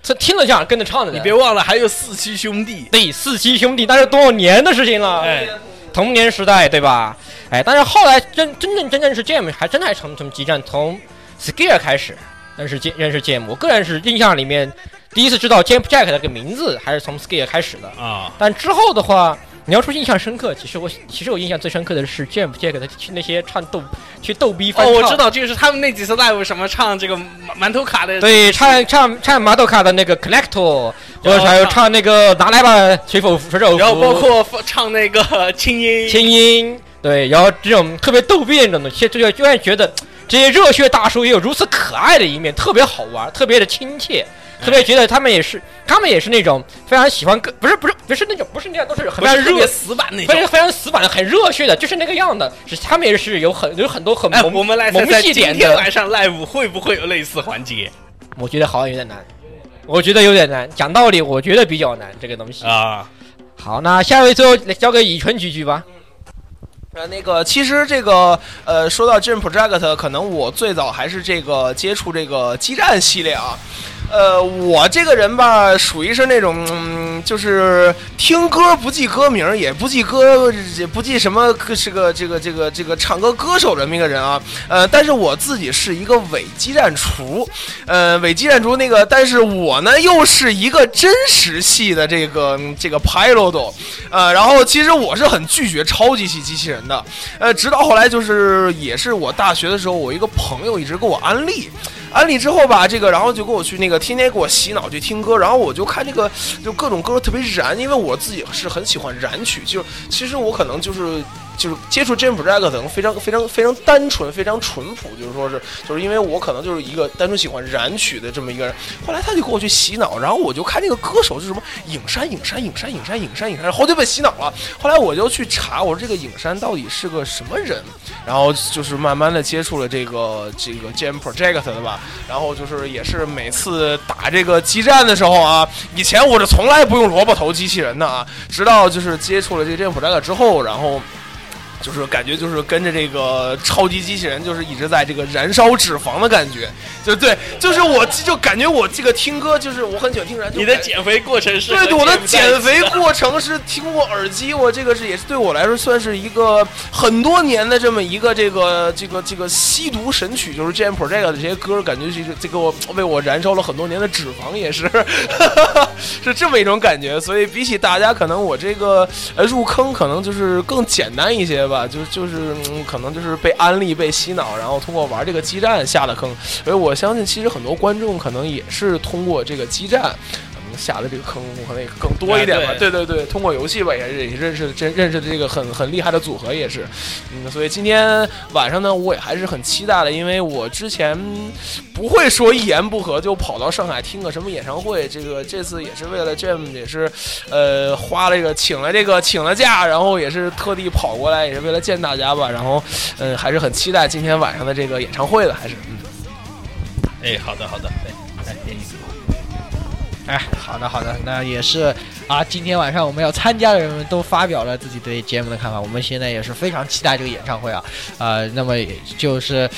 他听了就想跟着唱的。你别忘了还有四七兄弟，对，四七兄弟那是多少年的事情了？哎，童年时代，对吧？哎，但是后来真真正真正是 Jam，还真的还从从激战从 Scare 开始认识 Jam 认识 Jam。我个人是印象里面第一次知道 Jam Jack 这个名字，还是从 Scare 开始的啊。但之后的话。你要说印象深刻，其实我其实我印象最深刻的是 Jam Jack 的去那些唱逗去逗逼翻唱。哦，我知道，就是他们那几次 live 什么唱这个馒头卡的。对，唱唱唱馒头卡的那个 Collector，或者还有唱那个拿来吧水否水手服。然后包括唱那个轻音。轻音，对，然后这种特别逗逼那种东西，就就就然觉得这些热血大叔也有如此可爱的一面，特别好玩，特别的亲切。特别觉得他们也是，他们也是那种非常喜欢，不是不是不是那种不是那样，都是非常热死板那种，非常非常死板的，很热血的，就是那个样的。是他们也是有很有很多很萌我们来萌系点的。晚上 live 会不会有类似环节？我觉得好像有点难，我觉得有点难。讲道理，我觉得比较难这个东西啊。好，那下一位最后交给以纯举举吧。呃，那个其实这个呃，说到 Jam Project，可能我最早还是这个接触这个基站系列啊。呃，我这个人吧，属于是那种，就是听歌不记歌名，也不记歌，也不记什么是个这个这个这个唱歌歌手这么一个人啊。呃，但是我自己是一个伪基站厨，呃，伪基站厨那个，但是我呢又是一个真实系的这个这个 pilot，呃，然后其实我是很拒绝超级系机器人的，呃，直到后来就是也是我大学的时候，我一个朋友一直给我安利。安利之后吧，这个然后就给我去那个天天给我洗脑去听歌，然后我就看这个就各种歌特别燃，因为我自己是很喜欢燃曲，就其实我可能就是。就是接触 Jam Project 可能非常非常非常单纯，非常淳朴，就是说是，就是因为我可能就是一个单纯喜欢燃曲的这么一个人。后来他就给我去洗脑，然后我就看这个歌手是什么影山，影山，影山，影山，影山，影山，好久被洗脑了。后来我就去查，我说这个影山到底是个什么人？然后就是慢慢的接触了这个这个 Jam Project 的吧。然后就是也是每次打这个激战的时候啊，以前我是从来不用萝卜头机器人的啊，直到就是接触了这个 Jam Project 之后，然后。就是感觉就是跟着这个超级机器人，就是一直在这个燃烧脂肪的感觉，就对，就是我就感觉我这个听歌，就是我很喜欢听燃。你的减肥过程是？对，我的减肥过程是听过耳机，我这个是也是对我来说算是一个很多年的这么一个这个这个这个吸毒神曲，就是 Jam Project 的这些歌，感觉是这个我为我燃烧了很多年的脂肪，也是 是这么一种感觉。所以比起大家，可能我这个呃入坑可能就是更简单一些吧。啊，就就是可能就是被安利、被洗脑，然后通过玩这个基站下的坑。所以我相信，其实很多观众可能也是通过这个基站。下的这个坑可能也更多一点吧，对对对，通过游戏吧也也认识真认识的这个很很厉害的组合也是，嗯，所以今天晚上呢，我也还是很期待的，因为我之前不会说一言不合就跑到上海听个什么演唱会，这个这次也是为了 Jam 也是呃花了这个请了这个请了假，然后也是特地跑过来，也是为了见大家吧，然后嗯还是很期待今天晚上的这个演唱会的，还是嗯，哎，好的好的，哎，来点一首。哎，好的好的，那也是啊。今天晚上我们要参加的人们都发表了自己对节目的看法，我们现在也是非常期待这个演唱会啊。啊，那么也就是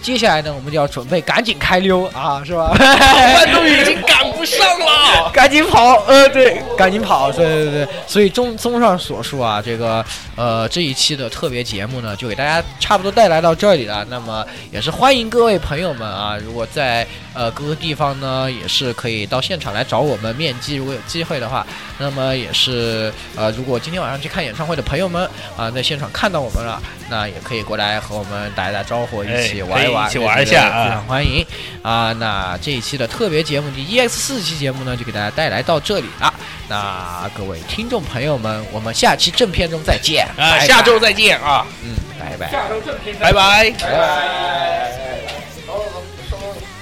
接下来呢，我们就要准备赶紧开溜啊，是吧？观众已经 赶不上了，赶紧跑，呃，对，赶紧跑，对对对。所以综综上所述啊，这个呃这一期的特别节目呢，就给大家差不多带来到这里了。那么也是欢迎各位朋友们啊，如果在呃各个地方呢，也是可以到现场来。找我们面基，如果有机会的话，那么也是呃，如果今天晚上去看演唱会的朋友们啊，在现场看到我们了，那也可以过来和我们打一打招呼，一起玩一玩，一起玩一下非常欢迎啊！那这一期的特别节目，第 EX 四期节目呢，就给大家带来到这里了。那各位听众朋友们，我们下期正片中再见啊！下周再见啊！嗯，拜拜。下周正片，拜拜，拜拜。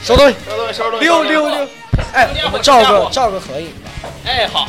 收东西，收东西，收东西，六六六。哎，我们照个照个合影吧。哎，好。